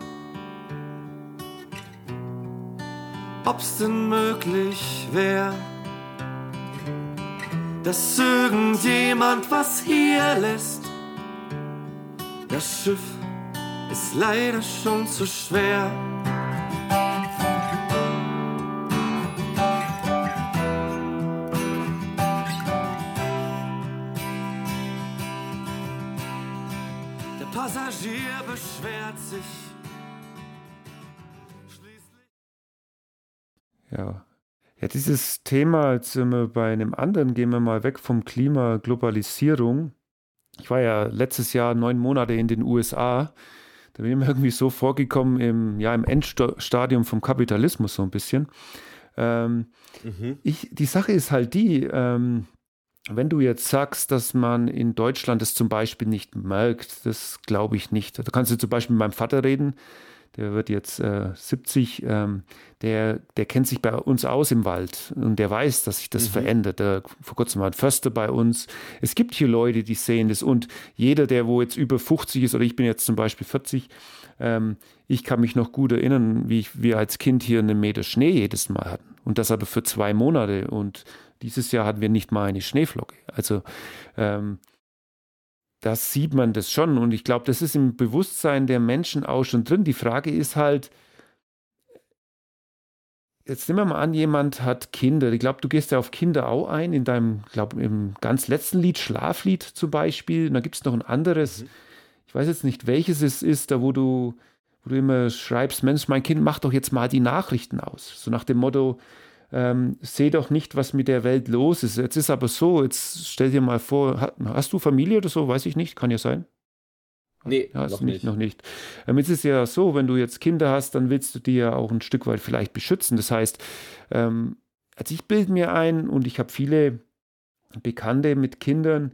B: ob's denn möglich wär, dass irgendjemand was hier lässt. Das Schiff ist leider schon zu schwer.
A: Dieses Thema, jetzt sind wir bei einem anderen, gehen wir mal weg vom Klima, Globalisierung. Ich war ja letztes Jahr neun Monate in den USA. Da bin ich mir (laughs) irgendwie so vorgekommen im, ja, im Endstadium vom Kapitalismus so ein bisschen. Ähm, mhm. ich, die Sache ist halt die, ähm, wenn du jetzt sagst, dass man in Deutschland es zum Beispiel nicht merkt, das glaube ich nicht. Da kannst du zum Beispiel mit meinem Vater reden, der wird jetzt äh, 70, ähm, der, der kennt sich bei uns aus im Wald und der weiß, dass sich das mhm. verändert. Der, vor kurzem war ein Förster bei uns. Es gibt hier Leute, die sehen das und jeder, der wo jetzt über 50 ist oder ich bin jetzt zum Beispiel 40, ähm, ich kann mich noch gut erinnern, wie ich, wir als Kind hier einen Meter Schnee jedes Mal hatten und das aber für zwei Monate und dieses Jahr hatten wir nicht mal eine Schneeflocke. Also ähm, das sieht man das schon. Und ich glaube, das ist im Bewusstsein der Menschen auch schon drin. Die Frage ist halt, jetzt nehmen wir mal an, jemand hat Kinder. Ich glaube, du gehst ja auf Kinder auch ein, in deinem, glaube im ganz letzten Lied, Schlaflied zum Beispiel. Und da gibt es noch ein anderes, mhm. ich weiß jetzt nicht, welches es ist, da wo du, wo du immer schreibst, Mensch, mein Kind, mach doch jetzt mal die Nachrichten aus. So nach dem Motto, ähm, sehe doch nicht, was mit der Welt los ist. Jetzt ist aber so, jetzt stell dir mal vor, hast du Familie oder so? Weiß ich nicht, kann ja sein.
C: Nee, ja, noch nicht.
A: Noch nicht. Ähm, jetzt ist ja so, wenn du jetzt Kinder hast, dann willst du die ja auch ein Stück weit vielleicht beschützen. Das heißt, ähm, also ich bilde mir ein und ich habe viele Bekannte mit Kindern,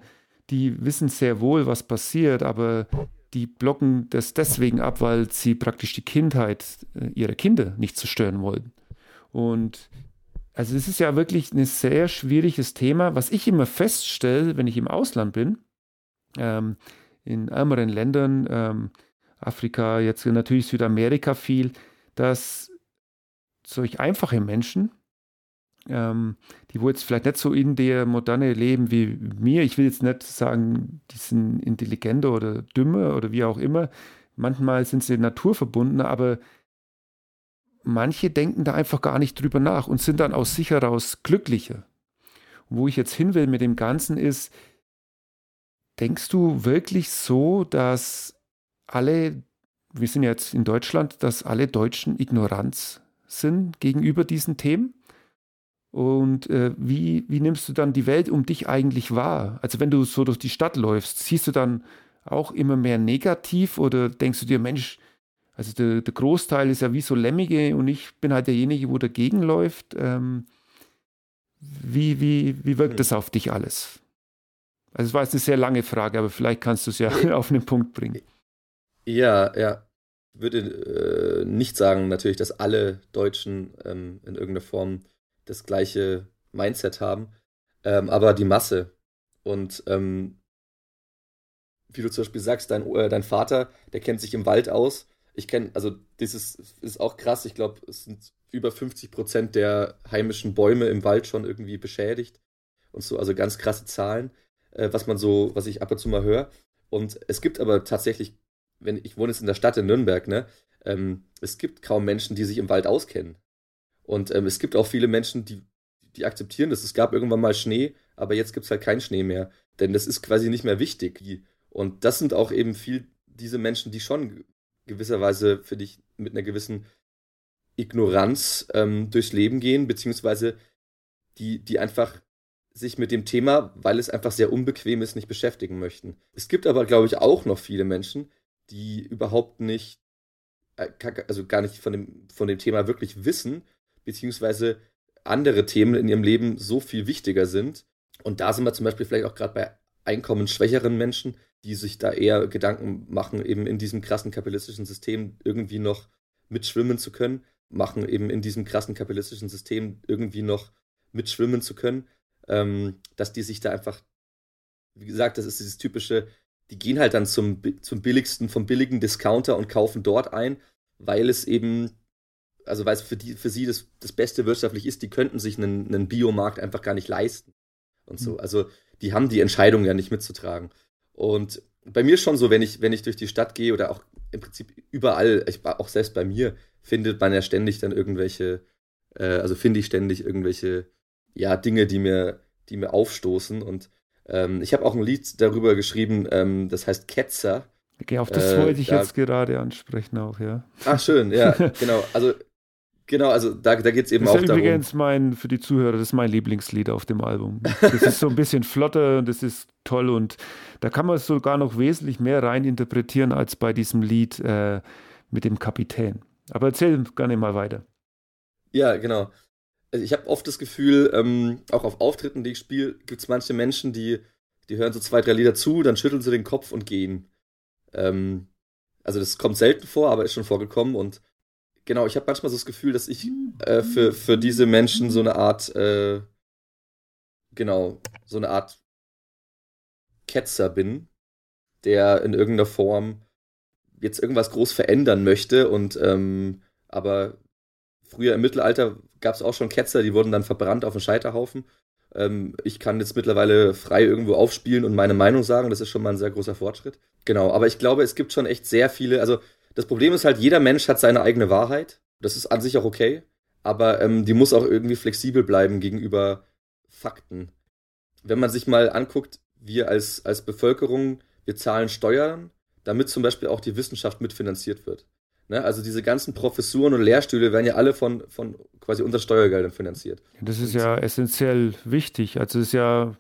A: die wissen sehr wohl, was passiert, aber die blocken das deswegen ab, weil sie praktisch die Kindheit äh, ihrer Kinder nicht zerstören wollen. Und also es ist ja wirklich ein sehr schwieriges Thema, was ich immer feststelle, wenn ich im Ausland bin, ähm, in ärmeren Ländern, ähm, Afrika, jetzt natürlich Südamerika viel, dass solch einfache Menschen, ähm, die wo jetzt vielleicht nicht so in der Moderne leben wie mir, ich will jetzt nicht sagen, die sind intelligenter oder dümmer oder wie auch immer, manchmal sind sie naturverbundener, aber manche denken da einfach gar nicht drüber nach und sind dann aus sich heraus glücklicher. wo ich jetzt hin will mit dem Ganzen ist, denkst du wirklich so, dass alle, wir sind jetzt in Deutschland, dass alle Deutschen Ignoranz sind gegenüber diesen Themen? Und äh, wie, wie nimmst du dann die Welt um dich eigentlich wahr? Also wenn du so durch die Stadt läufst, siehst du dann auch immer mehr negativ oder denkst du dir, Mensch, also der, der, Großteil ist ja wie so Lemmige und ich bin halt derjenige, wo dagegen läuft. Ähm, wie, wie, wie wirkt das auf dich alles? Also es war jetzt eine sehr lange Frage, aber vielleicht kannst du es ja (laughs) auf einen Punkt bringen.
C: Ja, ja. Ich würde äh, nicht sagen natürlich, dass alle Deutschen ähm, in irgendeiner Form das gleiche Mindset haben, ähm, aber die Masse. Und ähm, wie du zum Beispiel sagst, dein, äh, dein Vater, der kennt sich im Wald aus ich kenne, also das ist, ist auch krass. Ich glaube, es sind über 50 Prozent der heimischen Bäume im Wald schon irgendwie beschädigt und so, also ganz krasse Zahlen, äh, was man so, was ich ab und zu mal höre. Und es gibt aber tatsächlich, wenn ich wohne jetzt in der Stadt in Nürnberg, ne, ähm, es gibt kaum Menschen, die sich im Wald auskennen. Und ähm, es gibt auch viele Menschen, die, die akzeptieren das. Es gab irgendwann mal Schnee, aber jetzt gibt es halt keinen Schnee mehr. Denn das ist quasi nicht mehr wichtig. Und das sind auch eben viel diese Menschen, die schon gewisserweise, finde ich, mit einer gewissen Ignoranz ähm, durchs Leben gehen, beziehungsweise die, die einfach sich mit dem Thema, weil es einfach sehr unbequem ist, nicht beschäftigen möchten. Es gibt aber, glaube ich, auch noch viele Menschen, die überhaupt nicht, äh, also gar nicht von dem, von dem Thema wirklich wissen, beziehungsweise andere Themen in ihrem Leben so viel wichtiger sind. Und da sind wir zum Beispiel vielleicht auch gerade bei einkommensschwächeren Menschen, die sich da eher Gedanken machen, eben in diesem krassen kapitalistischen System irgendwie noch mitschwimmen zu können, machen eben in diesem krassen kapitalistischen System irgendwie noch mitschwimmen zu können, ähm, dass die sich da einfach, wie gesagt, das ist dieses typische, die gehen halt dann zum, zum billigsten, vom billigen Discounter und kaufen dort ein, weil es eben, also weil es für, die, für sie das, das Beste wirtschaftlich ist, die könnten sich einen, einen Biomarkt einfach gar nicht leisten und so. Mhm. Also die haben die Entscheidung ja nicht mitzutragen. Und bei mir schon so, wenn ich, wenn ich durch die Stadt gehe oder auch im Prinzip überall, ich, auch selbst bei mir, findet man ja ständig dann irgendwelche, äh, also finde ich ständig irgendwelche, ja, Dinge, die mir, die mir aufstoßen. Und ähm, ich habe auch ein Lied darüber geschrieben, ähm, das heißt Ketzer.
A: Okay, auf das äh, wollte ich da, jetzt gerade ansprechen auch, ja.
C: Ach, schön, ja, (laughs) genau. Also Genau, also da, da geht es eben das auch darum. Das ist
A: übrigens mein, für die Zuhörer, das ist mein Lieblingslied auf dem Album. Das ist so ein bisschen flotter und das ist toll und da kann man sogar noch wesentlich mehr rein interpretieren als bei diesem Lied äh, mit dem Kapitän. Aber erzähl gerne mal weiter.
C: Ja, genau. Also ich habe oft das Gefühl, ähm, auch auf Auftritten, die ich spiele, gibt es manche Menschen, die, die hören so zwei, drei Lieder zu, dann schütteln sie den Kopf und gehen. Ähm, Also das kommt selten vor, aber ist schon vorgekommen und genau, ich habe manchmal so das Gefühl, dass ich äh, für, für diese Menschen so eine Art, äh, genau, so eine Art Ketzer bin, der in irgendeiner Form jetzt irgendwas groß verändern möchte und ähm, aber früher im Mittelalter gab es auch schon Ketzer, die wurden dann verbrannt auf dem Scheiterhaufen. Ähm, ich kann jetzt mittlerweile frei irgendwo aufspielen und meine Meinung sagen, das ist schon mal ein sehr großer Fortschritt. Genau, aber ich glaube, es gibt schon echt sehr viele, also das Problem ist halt, jeder Mensch hat seine eigene Wahrheit. Das ist an sich auch okay. Aber ähm, die muss auch irgendwie flexibel bleiben gegenüber Fakten. Wenn man sich mal anguckt, wir als, als Bevölkerung, wir zahlen Steuern, damit zum Beispiel auch die Wissenschaft mitfinanziert wird. Ne? Also diese ganzen Professuren und Lehrstühle werden ja alle von, von quasi unter Steuergeldern finanziert.
A: Das ist ja essentiell wichtig. Also es ist ja,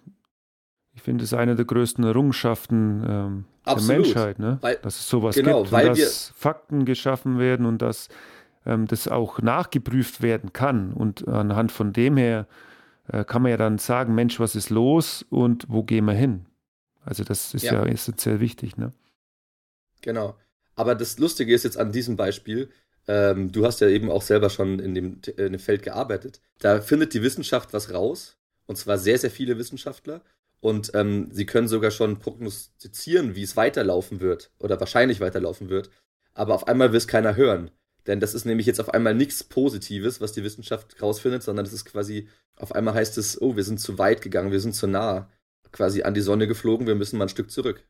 A: finde, es ist eine der größten Errungenschaften ähm, der Menschheit, ne? Weil, dass es sowas genau, gibt und dass Fakten geschaffen werden und dass ähm, das auch nachgeprüft werden kann. Und anhand von dem her äh, kann man ja dann sagen, Mensch, was ist los und wo gehen wir hin? Also das ist ja, ja essentiell wichtig, ne?
C: Genau. Aber das Lustige ist jetzt an diesem Beispiel, ähm, du hast ja eben auch selber schon in dem, in dem Feld gearbeitet. Da findet die Wissenschaft was raus, und zwar sehr, sehr viele Wissenschaftler. Und ähm, sie können sogar schon prognostizieren, wie es weiterlaufen wird oder wahrscheinlich weiterlaufen wird. Aber auf einmal will es keiner hören. Denn das ist nämlich jetzt auf einmal nichts Positives, was die Wissenschaft rausfindet, sondern es ist quasi, auf einmal heißt es, oh, wir sind zu weit gegangen, wir sind zu nah quasi an die Sonne geflogen, wir müssen mal ein Stück zurück.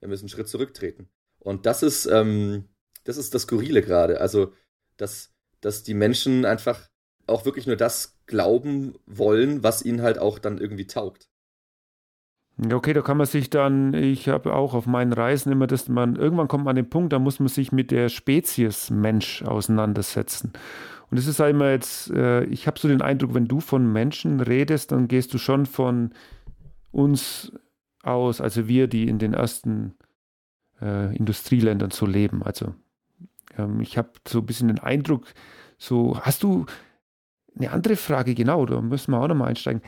C: Wir müssen einen Schritt zurücktreten. Und das ist, ähm, das ist das Skurrile gerade. Also, dass, dass die Menschen einfach auch wirklich nur das glauben wollen, was ihnen halt auch dann irgendwie taugt.
A: Okay, da kann man sich dann, ich habe auch auf meinen Reisen immer das, man, irgendwann kommt man an den Punkt, da muss man sich mit der Spezies Mensch auseinandersetzen. Und es ist halt immer jetzt, äh, ich habe so den Eindruck, wenn du von Menschen redest, dann gehst du schon von uns aus, also wir, die in den ersten äh, Industrieländern so leben. Also ähm, ich habe so ein bisschen den Eindruck, so, hast du eine andere Frage, genau, da müssen wir auch nochmal einsteigen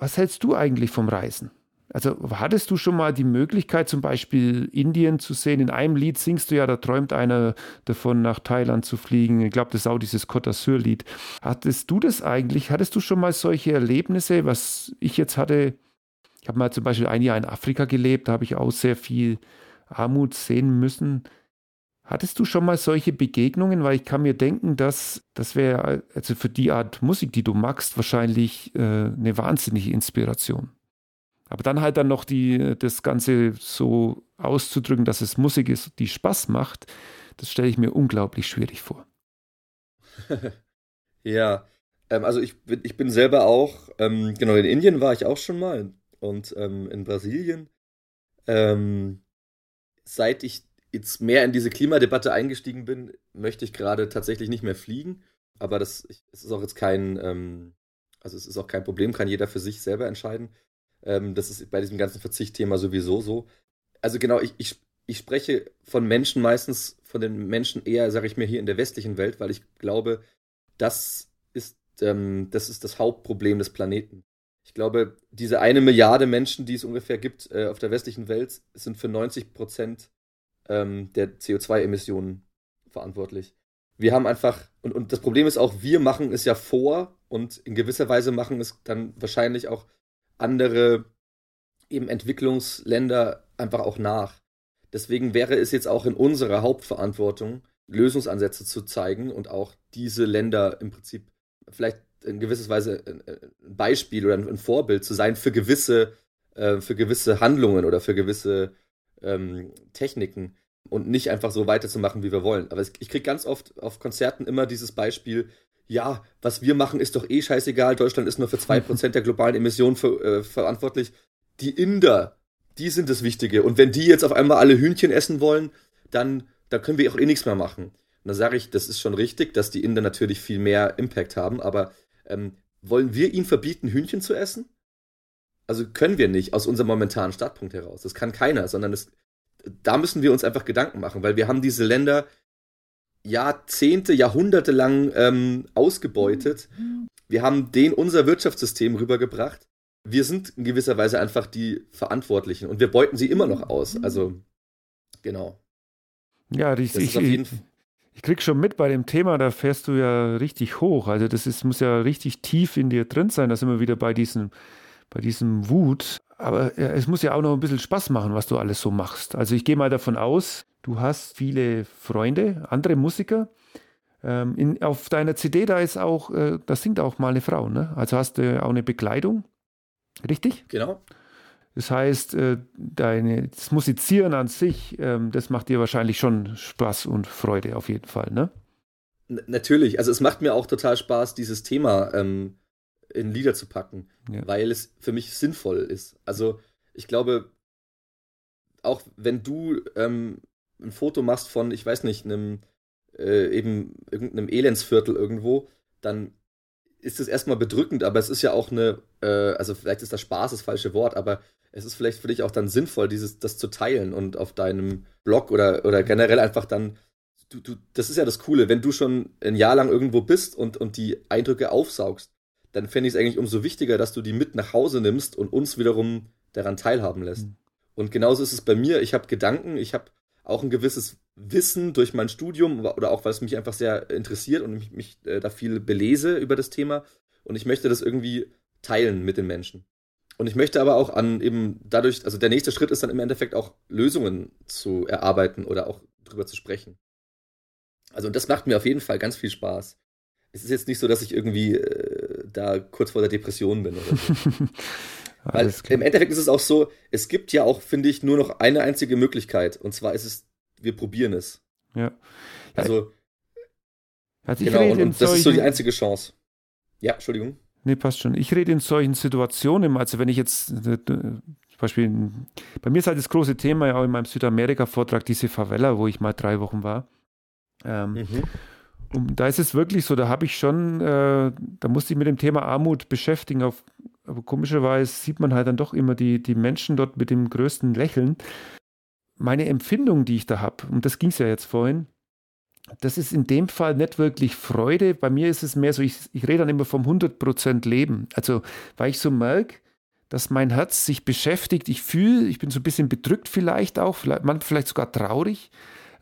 A: was hältst du eigentlich vom Reisen? Also hattest du schon mal die Möglichkeit, zum Beispiel Indien zu sehen? In einem Lied singst du ja, da träumt einer davon, nach Thailand zu fliegen. Ich glaube, das ist auch dieses Côte d'Azur-Lied. Hattest du das eigentlich? Hattest du schon mal solche Erlebnisse, was ich jetzt hatte? Ich habe mal zum Beispiel ein Jahr in Afrika gelebt, da habe ich auch sehr viel Armut sehen müssen. Hattest du schon mal solche Begegnungen? Weil ich kann mir denken, dass das wäre also für die Art Musik, die du magst, wahrscheinlich äh, eine wahnsinnige Inspiration. Aber dann halt dann noch die, das Ganze so auszudrücken, dass es Musik ist, die Spaß macht, das stelle ich mir unglaublich schwierig vor. (laughs)
C: ja, ähm, also ich bin, ich bin selber auch, ähm, genau, in Indien war ich auch schon mal und ähm, in Brasilien. Ähm, seit ich jetzt mehr in diese Klimadebatte eingestiegen bin, möchte ich gerade tatsächlich nicht mehr fliegen. Aber das es ist auch jetzt kein, ähm, also es ist auch kein Problem, kann jeder für sich selber entscheiden. Ähm, das ist bei diesem ganzen Verzichtthema sowieso so. Also genau, ich, ich, ich spreche von Menschen meistens, von den Menschen eher, sage ich mir, hier in der westlichen Welt, weil ich glaube, das ist, ähm, das ist das Hauptproblem des Planeten. Ich glaube, diese eine Milliarde Menschen, die es ungefähr gibt äh, auf der westlichen Welt, sind für 90 Prozent ähm, der CO2-Emissionen verantwortlich. Wir haben einfach, und, und das Problem ist auch, wir machen es ja vor und in gewisser Weise machen es dann wahrscheinlich auch andere eben Entwicklungsländer einfach auch nach. Deswegen wäre es jetzt auch in unserer Hauptverantwortung, Lösungsansätze zu zeigen und auch diese Länder im Prinzip vielleicht in gewisser Weise ein Beispiel oder ein Vorbild zu sein für gewisse, äh, für gewisse Handlungen oder für gewisse ähm, Techniken und nicht einfach so weiterzumachen, wie wir wollen. Aber ich kriege ganz oft auf Konzerten immer dieses Beispiel, ja, was wir machen, ist doch eh scheißegal. Deutschland ist nur für 2% (laughs) der globalen Emissionen für, äh, verantwortlich. Die Inder, die sind das Wichtige. Und wenn die jetzt auf einmal alle Hühnchen essen wollen, dann, dann können wir auch eh nichts mehr machen. Und da sage ich, das ist schon richtig, dass die Inder natürlich viel mehr Impact haben, aber ähm, wollen wir ihnen verbieten, Hühnchen zu essen? Also können wir nicht aus unserem momentanen Startpunkt heraus. Das kann keiner, sondern es, da müssen wir uns einfach Gedanken machen, weil wir haben diese Länder Jahrzehnte, Jahrhunderte lang ähm, ausgebeutet. Wir haben denen unser Wirtschaftssystem rübergebracht. Wir sind in gewisser Weise einfach die Verantwortlichen und wir beuten sie immer noch aus. Also, genau.
A: Ja, ich, ich, ich, ich krieg schon mit bei dem Thema, da fährst du ja richtig hoch. Also das ist, muss ja richtig tief in dir drin sein. Da sind wir wieder bei diesem, bei diesem Wut. Aber es muss ja auch noch ein bisschen Spaß machen, was du alles so machst. Also ich gehe mal davon aus, du hast viele Freunde, andere Musiker. Ähm, in, auf deiner CD, da ist auch, äh, da singt auch mal eine Frau, ne? Also hast du auch eine Bekleidung. Richtig?
C: Genau.
A: Das heißt, äh, deine, das Musizieren an sich, ähm, das macht dir wahrscheinlich schon Spaß und Freude auf jeden Fall, ne?
C: N natürlich. Also es macht mir auch total Spaß, dieses Thema ähm, in Lieder zu packen, ja. weil es für mich sinnvoll ist. Also ich glaube, auch wenn du ähm, ein Foto machst von, ich weiß nicht, einem äh, eben irgendeinem Elendsviertel irgendwo, dann ist es erstmal bedrückend, aber es ist ja auch eine, äh, also vielleicht ist das Spaß das falsche Wort, aber es ist vielleicht für dich auch dann sinnvoll, dieses, das zu teilen und auf deinem Blog oder, oder generell einfach dann, du, du, das ist ja das Coole, wenn du schon ein Jahr lang irgendwo bist und, und die Eindrücke aufsaugst, dann fände ich es eigentlich umso wichtiger, dass du die mit nach Hause nimmst und uns wiederum daran teilhaben lässt. Mhm. Und genauso ist es bei mir. Ich habe Gedanken, ich habe auch ein gewisses Wissen durch mein Studium oder auch, weil es mich einfach sehr interessiert und ich mich äh, da viel belese über das Thema. Und ich möchte das irgendwie teilen mit den Menschen. Und ich möchte aber auch an eben dadurch, also der nächste Schritt ist dann im Endeffekt auch Lösungen zu erarbeiten oder auch drüber zu sprechen. Also und das macht mir auf jeden Fall ganz viel Spaß. Es ist jetzt nicht so, dass ich irgendwie äh, da kurz vor der Depression bin oder so. (laughs) Weil im Endeffekt ist es auch so, es gibt ja auch, finde ich, nur noch eine einzige Möglichkeit. Und zwar ist es, wir probieren es.
A: Ja.
C: Also, also genau, und, und das ist so die einzige Chance. Ja, Entschuldigung.
A: Nee, passt schon. Ich rede in solchen Situationen, also wenn ich jetzt, äh, zum Beispiel, bei mir ist halt das große Thema ja auch in meinem Südamerika-Vortrag diese Favela, wo ich mal drei Wochen war. Ähm, mhm. Und da ist es wirklich so, da habe ich schon, äh, da musste ich mit dem Thema Armut beschäftigen. Auf, aber komischerweise sieht man halt dann doch immer die, die Menschen dort mit dem größten Lächeln. Meine Empfindung, die ich da habe, und das ging es ja jetzt vorhin, das ist in dem Fall nicht wirklich Freude. Bei mir ist es mehr so, ich, ich rede dann immer vom 100% Leben. Also, weil ich so merke, dass mein Herz sich beschäftigt. Ich fühle, ich bin so ein bisschen bedrückt vielleicht auch, vielleicht, man, vielleicht sogar traurig.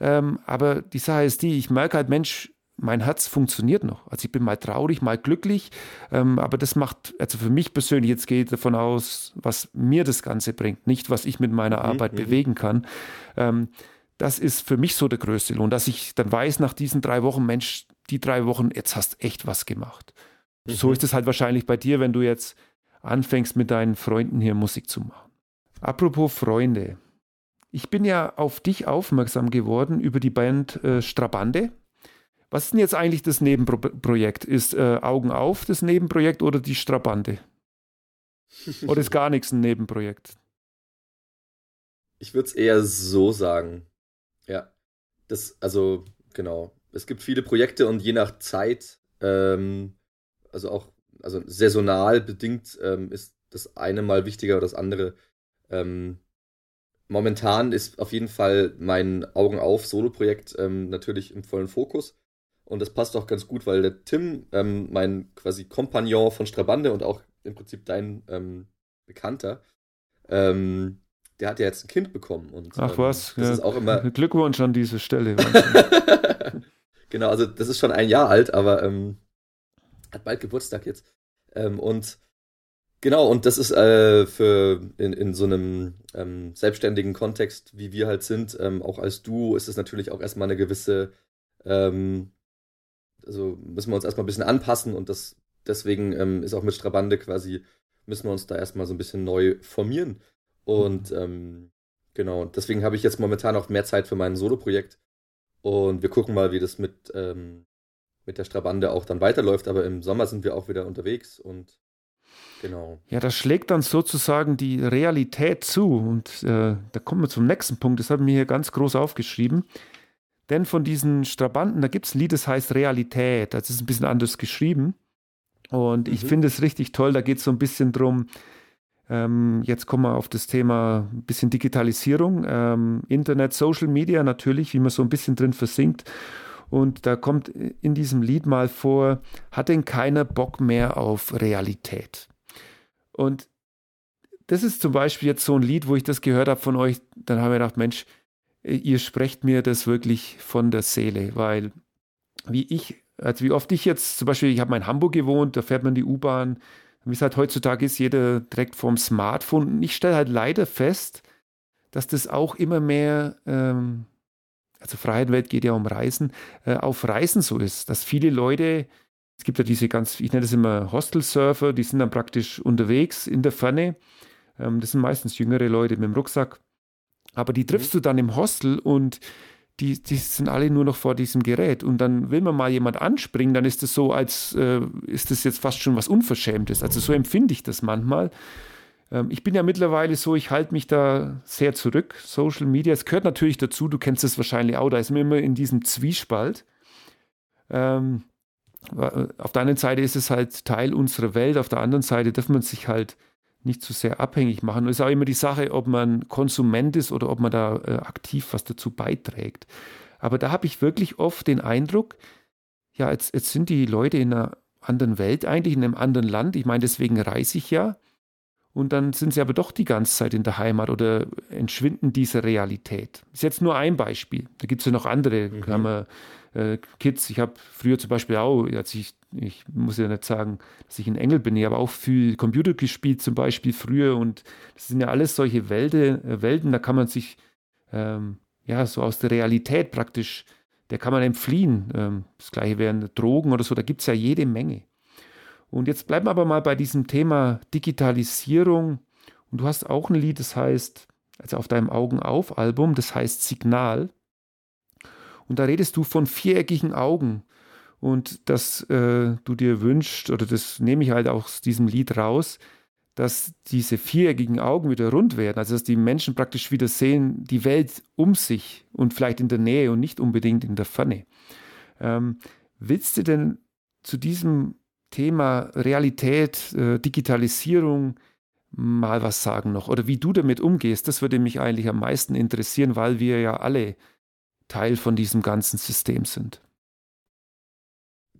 A: Ähm, aber die Sache ist die, ich merke halt, Mensch, mein Herz funktioniert noch. Also ich bin mal traurig, mal glücklich, ähm, aber das macht, also für mich persönlich, jetzt geht davon aus, was mir das Ganze bringt, nicht was ich mit meiner mhm, Arbeit mhm. bewegen kann. Ähm, das ist für mich so der größte Lohn, dass ich dann weiß nach diesen drei Wochen, Mensch, die drei Wochen, jetzt hast echt was gemacht. Mhm. So ist es halt wahrscheinlich bei dir, wenn du jetzt anfängst mit deinen Freunden hier Musik zu machen. Apropos Freunde. Ich bin ja auf dich aufmerksam geworden über die Band äh, Strabande. Was ist denn jetzt eigentlich das Nebenprojekt? Ist äh, Augen auf das Nebenprojekt oder die Strabande? (laughs) oder ist gar nichts ein Nebenprojekt?
C: Ich würde es eher so sagen. Ja. Das, also, genau. Es gibt viele Projekte und je nach Zeit, ähm, also auch, also saisonal bedingt ähm, ist das eine mal wichtiger oder das andere. Ähm, momentan ist auf jeden Fall mein Augen auf Solo-Projekt ähm, natürlich im vollen Fokus. Und das passt auch ganz gut, weil der Tim, ähm, mein quasi Kompagnon von Strabande und auch im Prinzip dein ähm, Bekannter, ähm, der hat ja jetzt ein Kind bekommen. Und,
A: Ach
C: ähm,
A: was,
C: das
A: ja,
C: ist auch immer. (laughs)
A: Glückwunsch an diese Stelle. (laughs)
C: genau, also das ist schon ein Jahr alt, aber ähm, hat bald Geburtstag jetzt. Ähm, und genau, und das ist äh, für in, in so einem selbstständigen Kontext, wie wir halt sind, auch als Duo, ist es natürlich auch erstmal eine gewisse ähm, also müssen wir uns erstmal ein bisschen anpassen und das deswegen ähm, ist auch mit Strabande quasi, müssen wir uns da erstmal so ein bisschen neu formieren. Und mhm. ähm, genau, deswegen habe ich jetzt momentan auch mehr Zeit für mein Solo-Projekt. Und wir gucken mal, wie das mit, ähm, mit der Strabande auch dann weiterläuft. Aber im Sommer sind wir auch wieder unterwegs und genau.
A: Ja, das schlägt dann sozusagen die Realität zu. Und äh, da kommen wir zum nächsten Punkt. Das haben wir hier ganz groß aufgeschrieben. Denn von diesen Strabanten, da gibt es ein Lied, das heißt Realität. Das ist ein bisschen anders geschrieben. Und mhm. ich finde es richtig toll. Da geht es so ein bisschen drum. Ähm, jetzt kommen wir auf das Thema ein bisschen Digitalisierung, ähm, Internet, Social Media natürlich, wie man so ein bisschen drin versinkt. Und da kommt in diesem Lied mal vor, hat denn keiner Bock mehr auf Realität? Und das ist zum Beispiel jetzt so ein Lied, wo ich das gehört habe von euch, dann habe ich gedacht, Mensch, ihr sprecht mir das wirklich von der Seele, weil wie ich, also wie oft ich jetzt, zum Beispiel, ich habe in Hamburg gewohnt, da fährt man die U-Bahn, wie es halt heutzutage ist, jeder direkt vorm Smartphone. Und ich stelle halt leider fest, dass das auch immer mehr, ähm, also Freiheit geht ja um Reisen, äh, auf Reisen so ist, dass viele Leute, es gibt ja diese ganz, ich nenne das immer Hostel-Surfer, die sind dann praktisch unterwegs in der Ferne. Ähm, das sind meistens jüngere Leute mit dem Rucksack. Aber die triffst mhm. du dann im Hostel und die, die sind alle nur noch vor diesem Gerät. Und dann will man mal jemand anspringen, dann ist das so, als äh, ist das jetzt fast schon was Unverschämtes. Also so empfinde ich das manchmal. Ähm, ich bin ja mittlerweile so, ich halte mich da sehr zurück. Social Media, es gehört natürlich dazu, du kennst es wahrscheinlich auch, da ist man immer in diesem Zwiespalt. Ähm, äh, auf der einen Seite ist es halt Teil unserer Welt, auf der anderen Seite darf man sich halt nicht zu sehr abhängig machen. Und es ist auch immer die Sache, ob man Konsument ist oder ob man da äh, aktiv was dazu beiträgt. Aber da habe ich wirklich oft den Eindruck, ja, jetzt, jetzt sind die Leute in einer anderen Welt eigentlich, in einem anderen Land. Ich meine, deswegen reise ich ja. Und dann sind sie aber doch die ganze Zeit in der Heimat oder entschwinden dieser Realität. Das ist jetzt nur ein Beispiel. Da gibt es ja noch andere. Mhm. Äh, Kids. Ich habe früher zum Beispiel auch, als ich, ich muss ja nicht sagen, dass ich ein Engel bin, ich habe auch viel Computer gespielt zum Beispiel früher und das sind ja alles solche Welten, äh, Welten da kann man sich ähm, ja so aus der Realität praktisch, der kann man entfliehen. Ähm, das gleiche wären Drogen oder so, da gibt es ja jede Menge. Und jetzt bleiben wir aber mal bei diesem Thema Digitalisierung. Und du hast auch ein Lied, das heißt, also auf deinem Augen auf Album, das heißt Signal. Und da redest du von viereckigen Augen und dass äh, du dir wünschst, oder das nehme ich halt auch aus diesem Lied raus, dass diese viereckigen Augen wieder rund werden, also dass die Menschen praktisch wieder sehen, die Welt um sich und vielleicht in der Nähe und nicht unbedingt in der Ferne. Ähm, willst du denn zu diesem Thema Realität, äh, Digitalisierung mal was sagen noch? Oder wie du damit umgehst, das würde mich eigentlich am meisten interessieren, weil wir ja alle Teil von diesem ganzen System sind.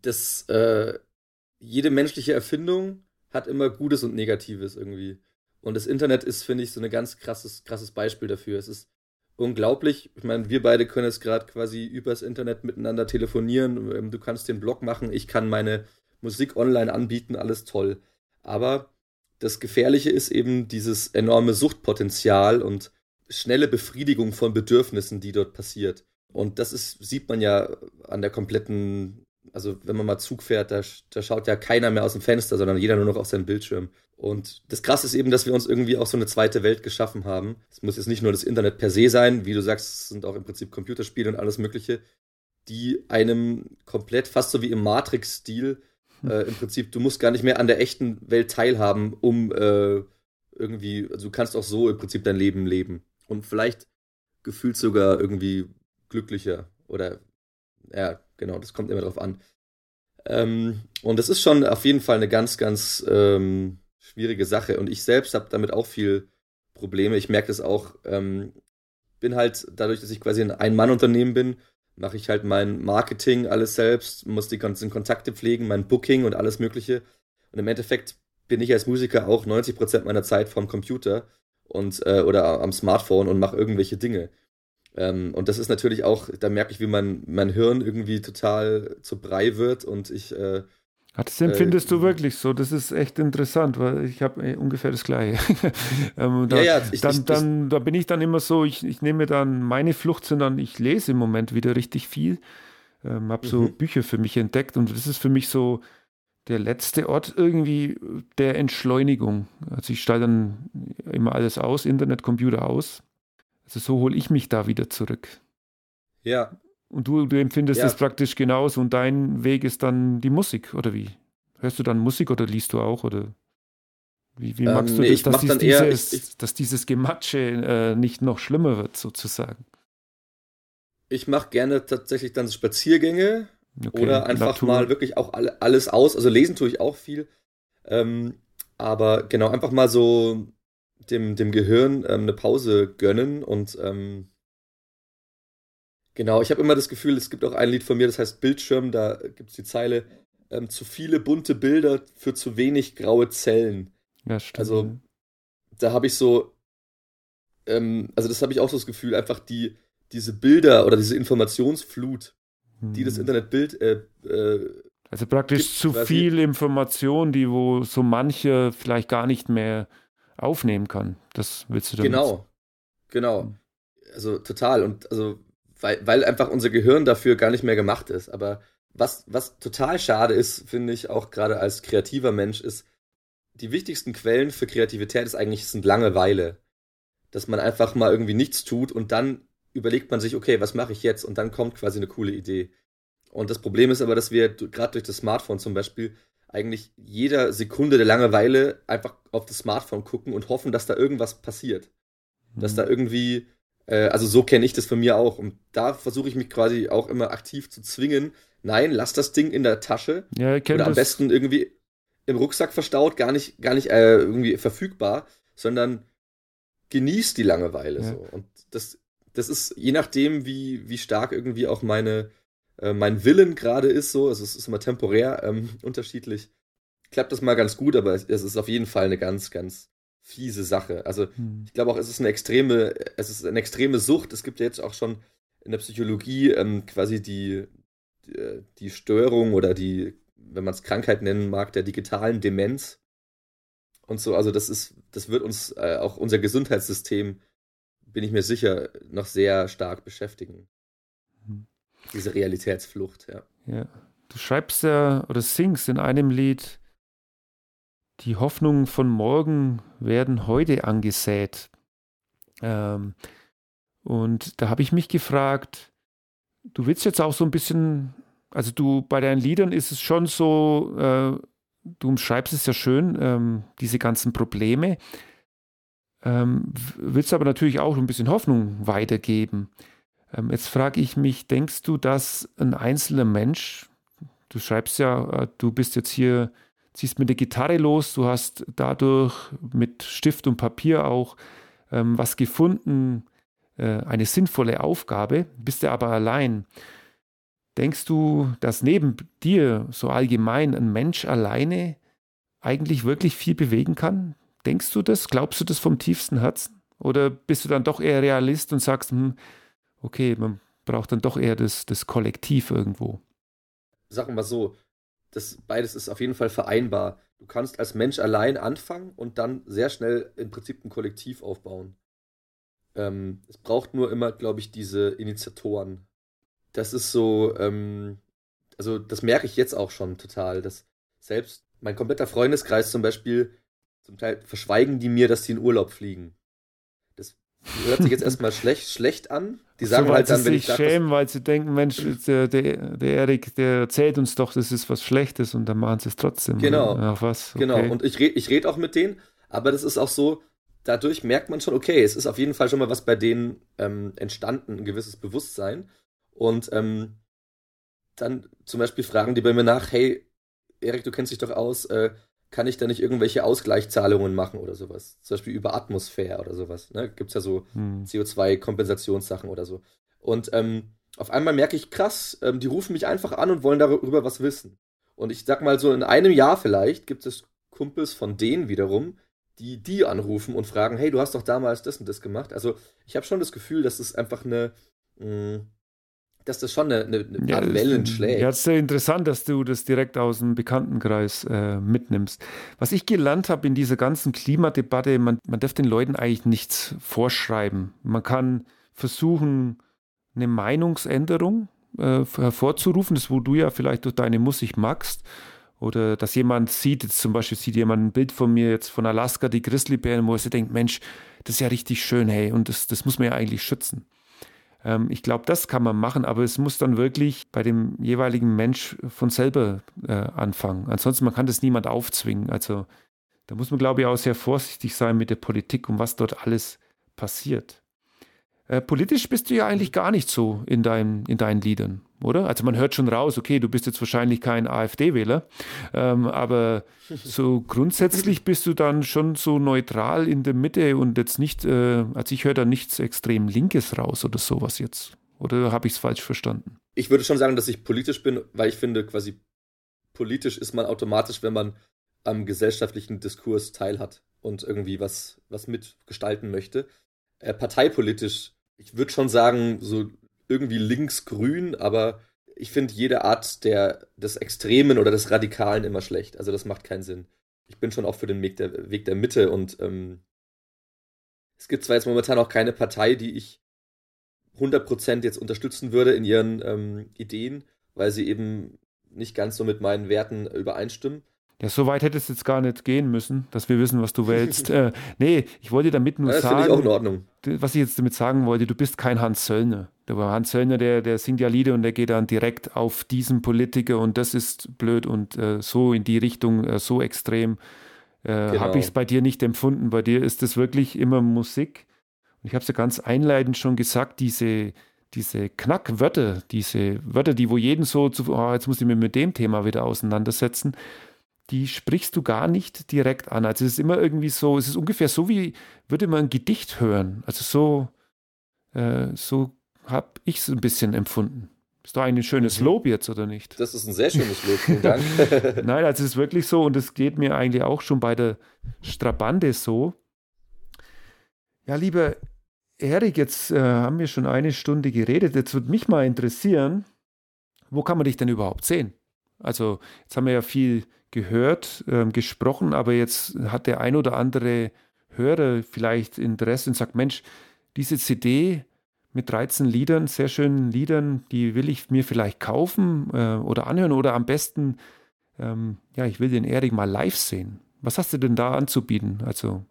C: Das, äh, jede menschliche Erfindung hat immer Gutes und Negatives irgendwie. Und das Internet ist, finde ich, so ein ganz krasses, krasses Beispiel dafür. Es ist unglaublich. Ich meine, wir beide können jetzt gerade quasi übers Internet miteinander telefonieren. Ähm, du kannst den Blog machen, ich kann meine Musik online anbieten, alles toll. Aber das Gefährliche ist eben dieses enorme Suchtpotenzial und schnelle Befriedigung von Bedürfnissen, die dort passiert. Und das ist, sieht man ja an der kompletten, also wenn man mal Zug fährt, da, da schaut ja keiner mehr aus dem Fenster, sondern jeder nur noch auf seinen Bildschirm. Und das Krasse ist eben, dass wir uns irgendwie auch so eine zweite Welt geschaffen haben. Es muss jetzt nicht nur das Internet per se sein, wie du sagst, es sind auch im Prinzip Computerspiele und alles Mögliche, die einem komplett, fast so wie im Matrix-Stil, äh, im Prinzip, du musst gar nicht mehr an der echten Welt teilhaben, um äh, irgendwie, also du kannst auch so im Prinzip dein Leben leben. Und vielleicht gefühlt sogar irgendwie glücklicher oder ja, genau, das kommt immer drauf an. Ähm, und das ist schon auf jeden Fall eine ganz, ganz ähm, schwierige Sache. Und ich selbst habe damit auch viel Probleme. Ich merke das auch. Ähm, bin halt dadurch, dass ich quasi ein Ein-Mann-Unternehmen bin, mache ich halt mein Marketing alles selbst, muss die ganzen Kontakte pflegen, mein Booking und alles Mögliche. Und im Endeffekt bin ich als Musiker auch 90% meiner Zeit vom Computer und äh, oder am Smartphone und mache irgendwelche Dinge. Ähm, und das ist natürlich auch, da merke ich, wie mein, mein Hirn irgendwie total zu Brei wird und ich. Äh,
A: das empfindest äh, du wirklich so? Das ist echt interessant, weil ich habe äh, ungefähr das Gleiche. (laughs) ähm, da, ja, ja, ich, dann, ich, dann, da bin ich dann immer so, ich, ich nehme dann, meine Flucht sind dann, ich lese im Moment wieder richtig viel, ähm, habe so mhm. Bücher für mich entdeckt und das ist für mich so der letzte Ort irgendwie der Entschleunigung. Also ich stelle dann immer alles aus, Internet, Computer aus also so hole ich mich da wieder zurück.
C: Ja.
A: Und du, du empfindest es praktisch genauso und dein Weg ist dann die Musik, oder wie? Hörst du dann Musik oder liest du auch? Oder wie, wie magst ähm, du das, dass, dies, dieses, eher, ich, ich, dass dieses Gematsche äh, nicht noch schlimmer wird, sozusagen?
C: Ich mache gerne tatsächlich dann Spaziergänge okay, oder einfach Natur. mal wirklich auch alle, alles aus. Also lesen tue ich auch viel. Ähm, aber genau, einfach mal so dem, dem Gehirn ähm, eine Pause gönnen und ähm, genau, ich habe immer das Gefühl, es gibt auch ein Lied von mir, das heißt Bildschirm, da gibt es die Zeile, ähm, zu viele bunte Bilder für zu wenig graue Zellen.
A: Ja, stimmt.
C: Also da habe ich so, ähm, also das habe ich auch so das Gefühl, einfach die diese Bilder oder diese Informationsflut, die das hm. Internetbild äh, äh,
A: also praktisch gibt, zu viel Information, die wo so manche vielleicht gar nicht mehr aufnehmen kann. Das willst du
C: damit? Genau, genau. Also total. Und also, weil, weil einfach unser Gehirn dafür gar nicht mehr gemacht ist. Aber was, was total schade ist, finde ich, auch gerade als kreativer Mensch, ist, die wichtigsten Quellen für Kreativität ist eigentlich sind Langeweile. Dass man einfach mal irgendwie nichts tut und dann überlegt man sich, okay, was mache ich jetzt? Und dann kommt quasi eine coole Idee. Und das Problem ist aber, dass wir gerade durch das Smartphone zum Beispiel eigentlich jeder Sekunde der Langeweile einfach auf das Smartphone gucken und hoffen, dass da irgendwas passiert. Mhm. Dass da irgendwie, äh, also so kenne ich das von mir auch. Und da versuche ich mich quasi auch immer aktiv zu zwingen. Nein, lass das Ding in der Tasche. Ja, ich Oder am das. besten irgendwie im Rucksack verstaut, gar nicht, gar nicht äh, irgendwie verfügbar, sondern genießt die Langeweile ja. so. Und das, das ist je nachdem, wie, wie stark irgendwie auch meine, äh, mein Willen gerade ist, so, also es ist immer temporär ähm, (laughs) unterschiedlich, klappt das mal ganz gut, aber es, es, ist auf jeden Fall eine ganz, ganz fiese Sache. Also hm. ich glaube auch, es ist eine extreme, es ist eine extreme Sucht. Es gibt ja jetzt auch schon in der Psychologie ähm, quasi die, die, äh, die Störung oder die, wenn man es Krankheit nennen mag, der digitalen Demenz und so. Also das ist, das wird uns äh, auch unser Gesundheitssystem, bin ich mir sicher, noch sehr stark beschäftigen. Diese Realitätsflucht, ja.
A: Ja. Du schreibst ja oder singst in einem Lied, die Hoffnungen von morgen werden heute angesät. Ähm, und da habe ich mich gefragt, du willst jetzt auch so ein bisschen, also du bei deinen Liedern ist es schon so, äh, du umschreibst es ja schön, ähm, diese ganzen Probleme, ähm, willst aber natürlich auch ein bisschen Hoffnung weitergeben. Ähm, jetzt frage ich mich, denkst du, dass ein einzelner Mensch, du schreibst ja, äh, du bist jetzt hier, ziehst mit der Gitarre los, du hast dadurch mit Stift und Papier auch ähm, was gefunden, äh, eine sinnvolle Aufgabe, bist du aber allein. Denkst du, dass neben dir so allgemein ein Mensch alleine eigentlich wirklich viel bewegen kann? Denkst du das? Glaubst du das vom tiefsten Herzen? Oder bist du dann doch eher Realist und sagst, hm, okay, man braucht dann doch eher das, das Kollektiv irgendwo.
C: Sagen wir so, das beides ist auf jeden Fall vereinbar. Du kannst als Mensch allein anfangen und dann sehr schnell im Prinzip ein Kollektiv aufbauen. Ähm, es braucht nur immer, glaube ich, diese Initiatoren. Das ist so, ähm, also das merke ich jetzt auch schon total, dass selbst mein kompletter Freundeskreis zum Beispiel, zum Teil verschweigen die mir, dass sie in Urlaub fliegen. Hört sich jetzt erstmal schlecht, schlecht an. Die sagen
A: so,
C: halt
A: dann, wenn ich sage. schämen, weil sie denken, Mensch, der, der, der Erik, der erzählt uns doch, das ist was Schlechtes und dann machen sie es trotzdem.
C: Genau. Ach, was? Genau. Okay. Genau. Und ich rede ich red auch mit denen, aber das ist auch so, dadurch merkt man schon, okay, es ist auf jeden Fall schon mal was bei denen ähm, entstanden, ein gewisses Bewusstsein. Und ähm, dann zum Beispiel fragen die bei mir nach, hey, Erik, du kennst dich doch aus, äh, kann ich da nicht irgendwelche Ausgleichszahlungen machen oder sowas? Zum Beispiel über Atmosphäre oder sowas. Ne? Gibt es ja so hm. CO2-Kompensationssachen oder so. Und ähm, auf einmal merke ich, krass, ähm, die rufen mich einfach an und wollen darüber was wissen. Und ich sag mal so, in einem Jahr vielleicht gibt es Kumpels von denen wiederum, die die anrufen und fragen, hey, du hast doch damals das und das gemacht. Also ich habe schon das Gefühl, dass es einfach eine, mh, mm, dass das schon eine, eine, eine ja, Wellen schlägt.
A: Ja, es ist sehr interessant, dass du das direkt aus dem Bekanntenkreis äh, mitnimmst. Was ich gelernt habe in dieser ganzen Klimadebatte, man, man darf den Leuten eigentlich nichts vorschreiben. Man kann versuchen, eine Meinungsänderung äh, hervorzurufen, das wo du ja vielleicht durch deine Musik magst. Oder dass jemand sieht, jetzt zum Beispiel sieht jemand ein Bild von mir jetzt von Alaska, die Grizzlybären, wo er sich denkt, Mensch, das ist ja richtig schön, hey, und das, das muss man ja eigentlich schützen. Ähm, ich glaube, das kann man machen, aber es muss dann wirklich bei dem jeweiligen Mensch von selber äh, anfangen. Ansonsten, man kann das niemand aufzwingen. Also da muss man, glaube ich, auch sehr vorsichtig sein mit der Politik und was dort alles passiert. Äh, politisch bist du ja eigentlich gar nicht so in, dein, in deinen Liedern, oder? Also man hört schon raus, okay, du bist jetzt wahrscheinlich kein AfD-Wähler, ähm, aber so grundsätzlich bist du dann schon so neutral in der Mitte und jetzt nicht, äh, also ich höre da nichts extrem Linkes raus oder sowas jetzt. Oder habe ich es falsch verstanden?
C: Ich würde schon sagen, dass ich politisch bin, weil ich finde, quasi politisch ist man automatisch, wenn man am gesellschaftlichen Diskurs teilhat und irgendwie was, was mitgestalten möchte. Äh, parteipolitisch ich würde schon sagen, so irgendwie linksgrün, aber ich finde jede Art der, des Extremen oder des Radikalen immer schlecht. Also das macht keinen Sinn. Ich bin schon auch für den Weg der, Weg der Mitte und ähm, es gibt zwar jetzt momentan auch keine Partei, die ich 100% jetzt unterstützen würde in ihren ähm, Ideen, weil sie eben nicht ganz so mit meinen Werten übereinstimmen.
A: Ja, so weit hätte es jetzt gar nicht gehen müssen, dass wir wissen, was du wählst. (laughs) äh, nee, ich wollte damit nur
C: ja,
A: das sagen.
C: Ich auch in Ordnung.
A: Was ich jetzt damit sagen wollte, du bist kein Hans Söllner. Der Hans Söllner, der, der singt ja Lieder und der geht dann direkt auf diesen Politiker und das ist blöd und äh, so in die Richtung, äh, so extrem äh, genau. habe ich es bei dir nicht empfunden. Bei dir ist es wirklich immer Musik. Und ich habe es ja ganz einleitend schon gesagt, diese, diese Knackwörter, diese Wörter, die wo jeden so zu, oh, jetzt muss ich mich mit dem Thema wieder auseinandersetzen, die sprichst du gar nicht direkt an. Also es ist immer irgendwie so, es ist ungefähr so, wie würde man ein Gedicht hören. Also so, äh, so habe ich es ein bisschen empfunden. Ist doch ein schönes mhm. Lob jetzt, oder nicht?
C: Das ist ein sehr schönes Lob, vielen (laughs) Dank.
A: Nein, also es ist wirklich so und es geht mir eigentlich auch schon bei der Strabande so. Ja, lieber Erik, jetzt äh, haben wir schon eine Stunde geredet. Jetzt würde mich mal interessieren, wo kann man dich denn überhaupt sehen? Also, jetzt haben wir ja viel gehört, äh, gesprochen, aber jetzt hat der ein oder andere Hörer vielleicht Interesse und sagt, Mensch, diese CD mit 13 Liedern, sehr schönen Liedern, die will ich mir vielleicht kaufen äh, oder anhören oder am besten, ähm, ja, ich will den Erik mal live sehen. Was hast du denn da anzubieten? Also,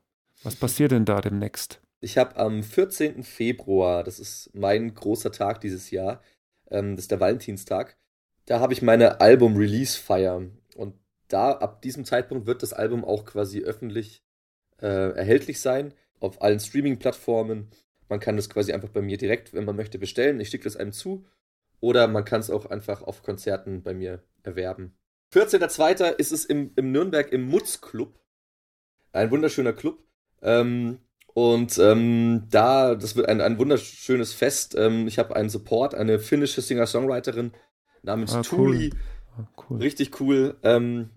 A: was passiert denn da demnächst?
C: Ich habe am 14. Februar, das ist mein großer Tag dieses Jahr, ähm, das ist der Valentinstag, da habe ich meine Album-Release-Feier. Und da, ab diesem Zeitpunkt wird das Album auch quasi öffentlich äh, erhältlich sein, auf allen Streaming-Plattformen. Man kann das quasi einfach bei mir direkt, wenn man möchte, bestellen. Ich schicke das einem zu. Oder man kann es auch einfach auf Konzerten bei mir erwerben. 14.02. ist es im, im Nürnberg im Mutz Club. Ein wunderschöner Club. Ähm, und ähm, da, das wird ein, ein wunderschönes Fest. Ähm, ich habe einen Support, eine finnische Singer-Songwriterin namens ah, Tuli. Cool. Ah, cool. Richtig cool. Ähm,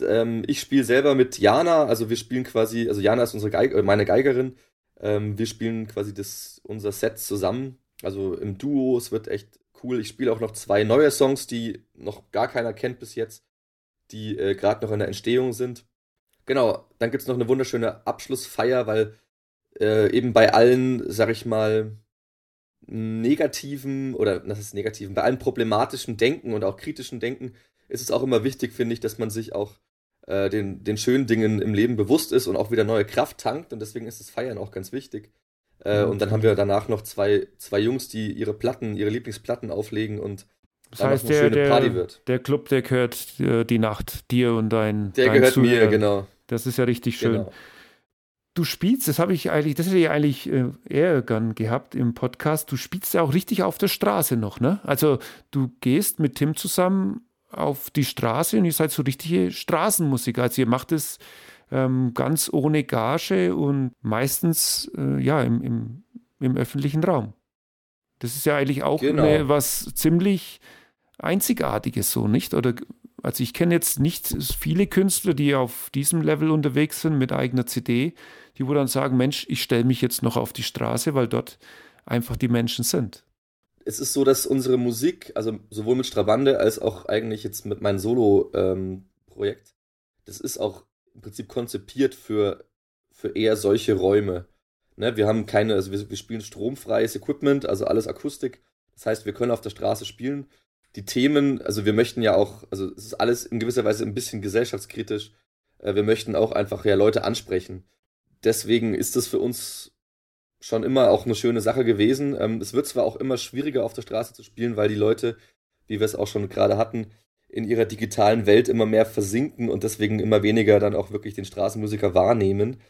C: ähm, ich spiele selber mit Jana, also wir spielen quasi, also Jana ist unsere Geig äh, meine Geigerin. Ähm, wir spielen quasi das, unser Set zusammen, also im Duo. Es wird echt cool. Ich spiele auch noch zwei neue Songs, die noch gar keiner kennt bis jetzt, die äh, gerade noch in der Entstehung sind. Genau, dann gibt es noch eine wunderschöne Abschlussfeier, weil äh, eben bei allen, sag ich mal, negativen oder das ist negativen, bei allem problematischen Denken und auch kritischen Denken ist es auch immer wichtig, finde ich, dass man sich auch äh, den, den schönen Dingen im Leben bewusst ist und auch wieder neue Kraft tankt und deswegen ist das Feiern auch ganz wichtig. Äh, und dann haben wir danach noch zwei, zwei Jungs, die ihre Platten, ihre Lieblingsplatten auflegen und
A: das heißt, der, der, der, Club, der gehört äh, die Nacht dir und dein
C: Der
A: dein
C: gehört Zuhörer. mir, genau.
A: Das ist ja richtig schön. Genau du spielst, das habe ich eigentlich, das hätte ich eigentlich äh, eher gern gehabt im Podcast, du spielst ja auch richtig auf der Straße noch, ne? Also du gehst mit Tim zusammen auf die Straße und ihr seid so richtige Straßenmusiker. Also ihr macht es ähm, ganz ohne Gage und meistens äh, ja im, im, im, öffentlichen Raum. Das ist ja eigentlich auch genau. eine, was ziemlich Einzigartiges so, nicht? Oder also ich kenne jetzt nicht viele Künstler, die auf diesem Level unterwegs sind mit eigener CD, die wo dann sagen, Mensch, ich stelle mich jetzt noch auf die Straße, weil dort einfach die Menschen sind.
C: Es ist so, dass unsere Musik, also sowohl mit Strabande als auch eigentlich jetzt mit meinem Solo-Projekt, ähm, das ist auch im Prinzip konzipiert für, für eher solche Räume. Ne, wir haben keine, also wir, wir spielen stromfreies Equipment, also alles Akustik. Das heißt, wir können auf der Straße spielen. Die Themen, also wir möchten ja auch, also es ist alles in gewisser Weise ein bisschen gesellschaftskritisch. Äh, wir möchten auch einfach ja Leute ansprechen deswegen ist das für uns schon immer auch eine schöne Sache gewesen. Ähm, es wird zwar auch immer schwieriger auf der Straße zu spielen, weil die Leute, wie wir es auch schon gerade hatten, in ihrer digitalen Welt immer mehr versinken und deswegen immer weniger dann auch wirklich den Straßenmusiker wahrnehmen.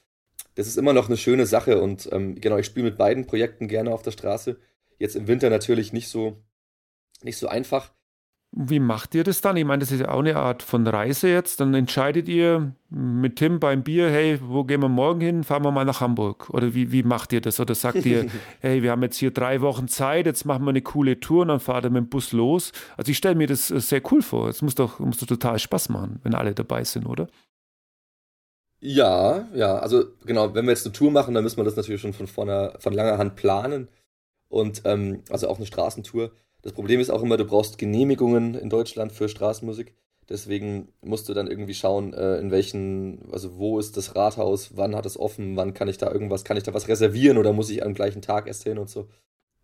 C: Das ist immer noch eine schöne Sache und ähm, genau, ich spiele mit beiden Projekten gerne auf der Straße. Jetzt im Winter natürlich nicht so, nicht so einfach.
A: Wie macht ihr das dann? Ich meine, das ist ja auch eine Art von Reise jetzt. Dann entscheidet ihr mit Tim beim Bier, hey, wo gehen wir morgen hin? Fahren wir mal nach Hamburg. Oder wie, wie macht ihr das? Oder sagt ihr, (laughs) hey, wir haben jetzt hier drei Wochen Zeit, jetzt machen wir eine coole Tour und dann fahrt ihr mit dem Bus los. Also ich stelle mir das äh, sehr cool vor. Es muss doch, muss doch total Spaß machen, wenn alle dabei sind, oder?
C: Ja, ja, also genau, wenn wir jetzt eine Tour machen, dann müssen wir das natürlich schon von, vorne, von langer Hand planen. Und ähm, also auch eine Straßentour. Das Problem ist auch immer, du brauchst Genehmigungen in Deutschland für Straßenmusik. Deswegen musst du dann irgendwie schauen, äh, in welchen, also wo ist das Rathaus, wann hat es offen, wann kann ich da irgendwas, kann ich da was reservieren oder muss ich am gleichen Tag erst hin und so.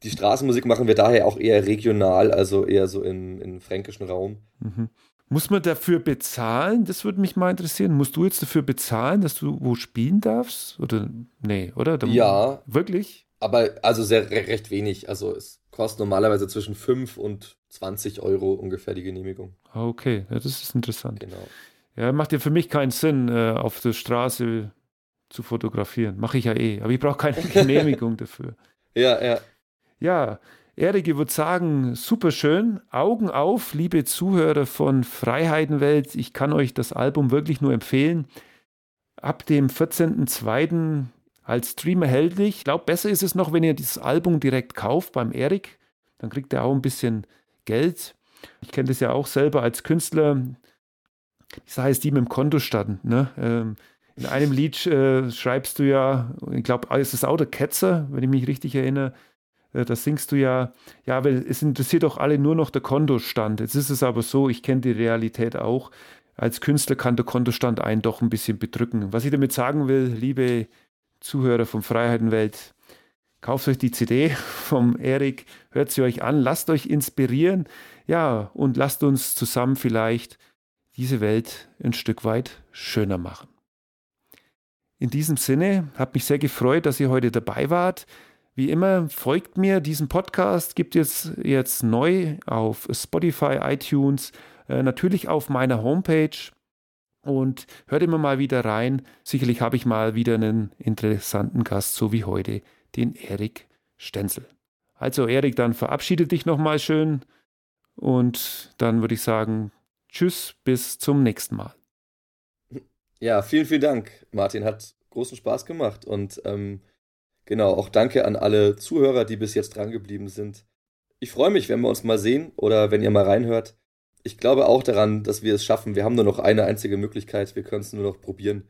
C: Die Straßenmusik machen wir daher auch eher regional, also eher so im, im fränkischen Raum.
A: Mhm. Muss man dafür bezahlen? Das würde mich mal interessieren. Musst du jetzt dafür bezahlen, dass du wo spielen darfst? Oder nee, oder?
C: Da ja.
A: Wirklich?
C: Aber also sehr recht wenig. Also es kostet normalerweise zwischen 5 und 20 Euro ungefähr die Genehmigung.
A: Okay, ja, das ist interessant.
C: Genau.
A: Ja, macht ja für mich keinen Sinn, äh, auf der Straße zu fotografieren. Mache ich ja eh, aber ich brauche keine (laughs) Genehmigung dafür.
C: Ja, ja.
A: Ja, Erik, ich würde sagen, super schön. Augen auf, liebe Zuhörer von Freiheitenwelt. Ich kann euch das Album wirklich nur empfehlen. Ab dem 14.02. als Stream erhältlich. Ich glaube, besser ist es noch, wenn ihr dieses Album direkt kauft beim Erik. Dann kriegt er auch ein bisschen Geld. Ich kenne das ja auch selber als Künstler. Ich sage es die mit dem Kontostand. Ne? Ähm, in einem Lied äh, schreibst du ja, ich glaube, ist es auch der Ketzer, wenn ich mich richtig erinnere, äh, da singst du ja, ja, weil es interessiert doch alle nur noch der Kontostand. Jetzt ist es aber so, ich kenne die Realität auch. Als Künstler kann der Kontostand einen doch ein bisschen bedrücken. Was ich damit sagen will, liebe Zuhörer von Freiheitenwelt, kauft euch die CD vom Erik, hört sie euch an, lasst euch inspirieren, ja, und lasst uns zusammen vielleicht diese Welt ein Stück weit schöner machen. In diesem Sinne, hat mich sehr gefreut, dass ihr heute dabei wart. Wie immer, folgt mir. Diesen Podcast gibt es jetzt neu auf Spotify, iTunes, äh, natürlich auf meiner Homepage. Und hört immer mal wieder rein. Sicherlich habe ich mal wieder einen interessanten Gast, so wie heute, den Erik Stenzel. Also Erik, dann verabschiede dich nochmal schön und dann würde ich sagen, tschüss, bis zum nächsten Mal.
C: Ja, vielen, vielen Dank, Martin. Hat großen Spaß gemacht und ähm, Genau, auch danke an alle Zuhörer, die bis jetzt drangeblieben sind. Ich freue mich, wenn wir uns mal sehen oder wenn ihr mal reinhört. Ich glaube auch daran, dass wir es schaffen. Wir haben nur noch eine einzige Möglichkeit. Wir können es nur noch probieren.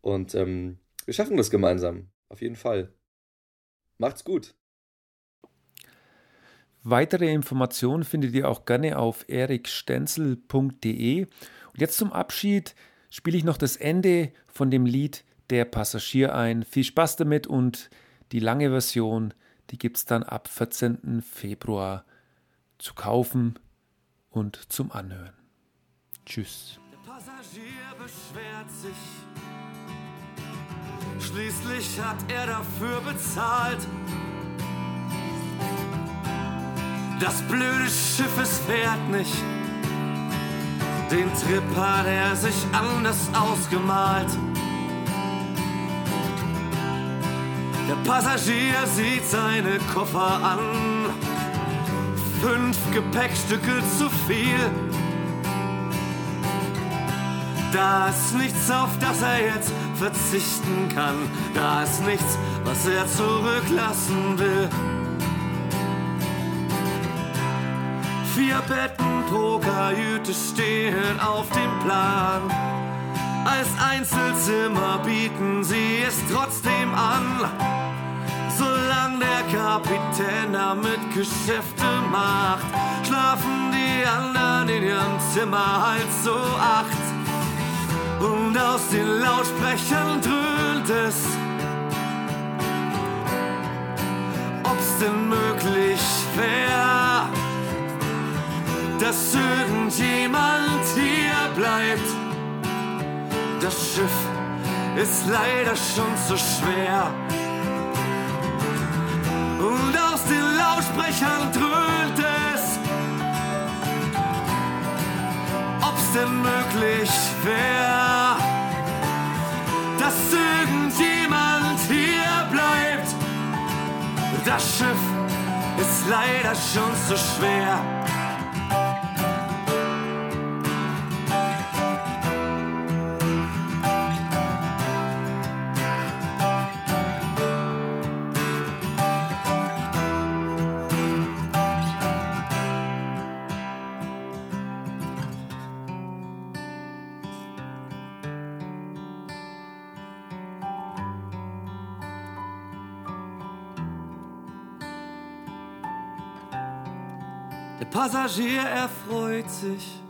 C: Und ähm, wir schaffen das gemeinsam. Auf jeden Fall. Macht's gut.
A: Weitere Informationen findet ihr auch gerne auf erikstenzel.de. Und jetzt zum Abschied spiele ich noch das Ende von dem Lied Der Passagier ein. Viel Spaß damit und die lange Version, die gibt es dann ab 14. Februar zu kaufen und zum Anhören. Tschüss.
B: Der Passagier beschwert sich. Schließlich hat er dafür bezahlt. Das blöde Schiff, es fährt nicht. Den Trip hat er sich anders ausgemalt. Der Passagier sieht seine Koffer an. Fünf Gepäckstücke zu viel. Da ist nichts, auf das er jetzt verzichten kann. Da ist nichts, was er zurücklassen will. Vier Betten pro Kajüte stehen auf dem Plan. Als Einzelzimmer bieten sie es trotzdem an. Solange der Kapitän damit Geschäfte macht, schlafen die anderen in ihrem Zimmer halt so acht. Und aus den Lautsprechern dröhnt es. Ob's denn möglich wäre, dass irgendjemand hier bleibt das Schiff ist leider schon zu schwer. Und aus den Lautsprechern dröhnt es, ob's denn möglich wäre, dass irgendjemand hier bleibt. Das Schiff ist leider schon zu schwer. Passagier erfreut sich.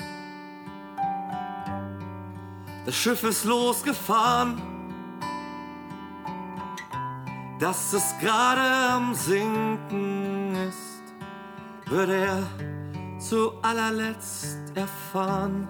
B: Das Schiff ist losgefahren. Dass es gerade am Sinken ist, würde er zu allerletzt erfahren.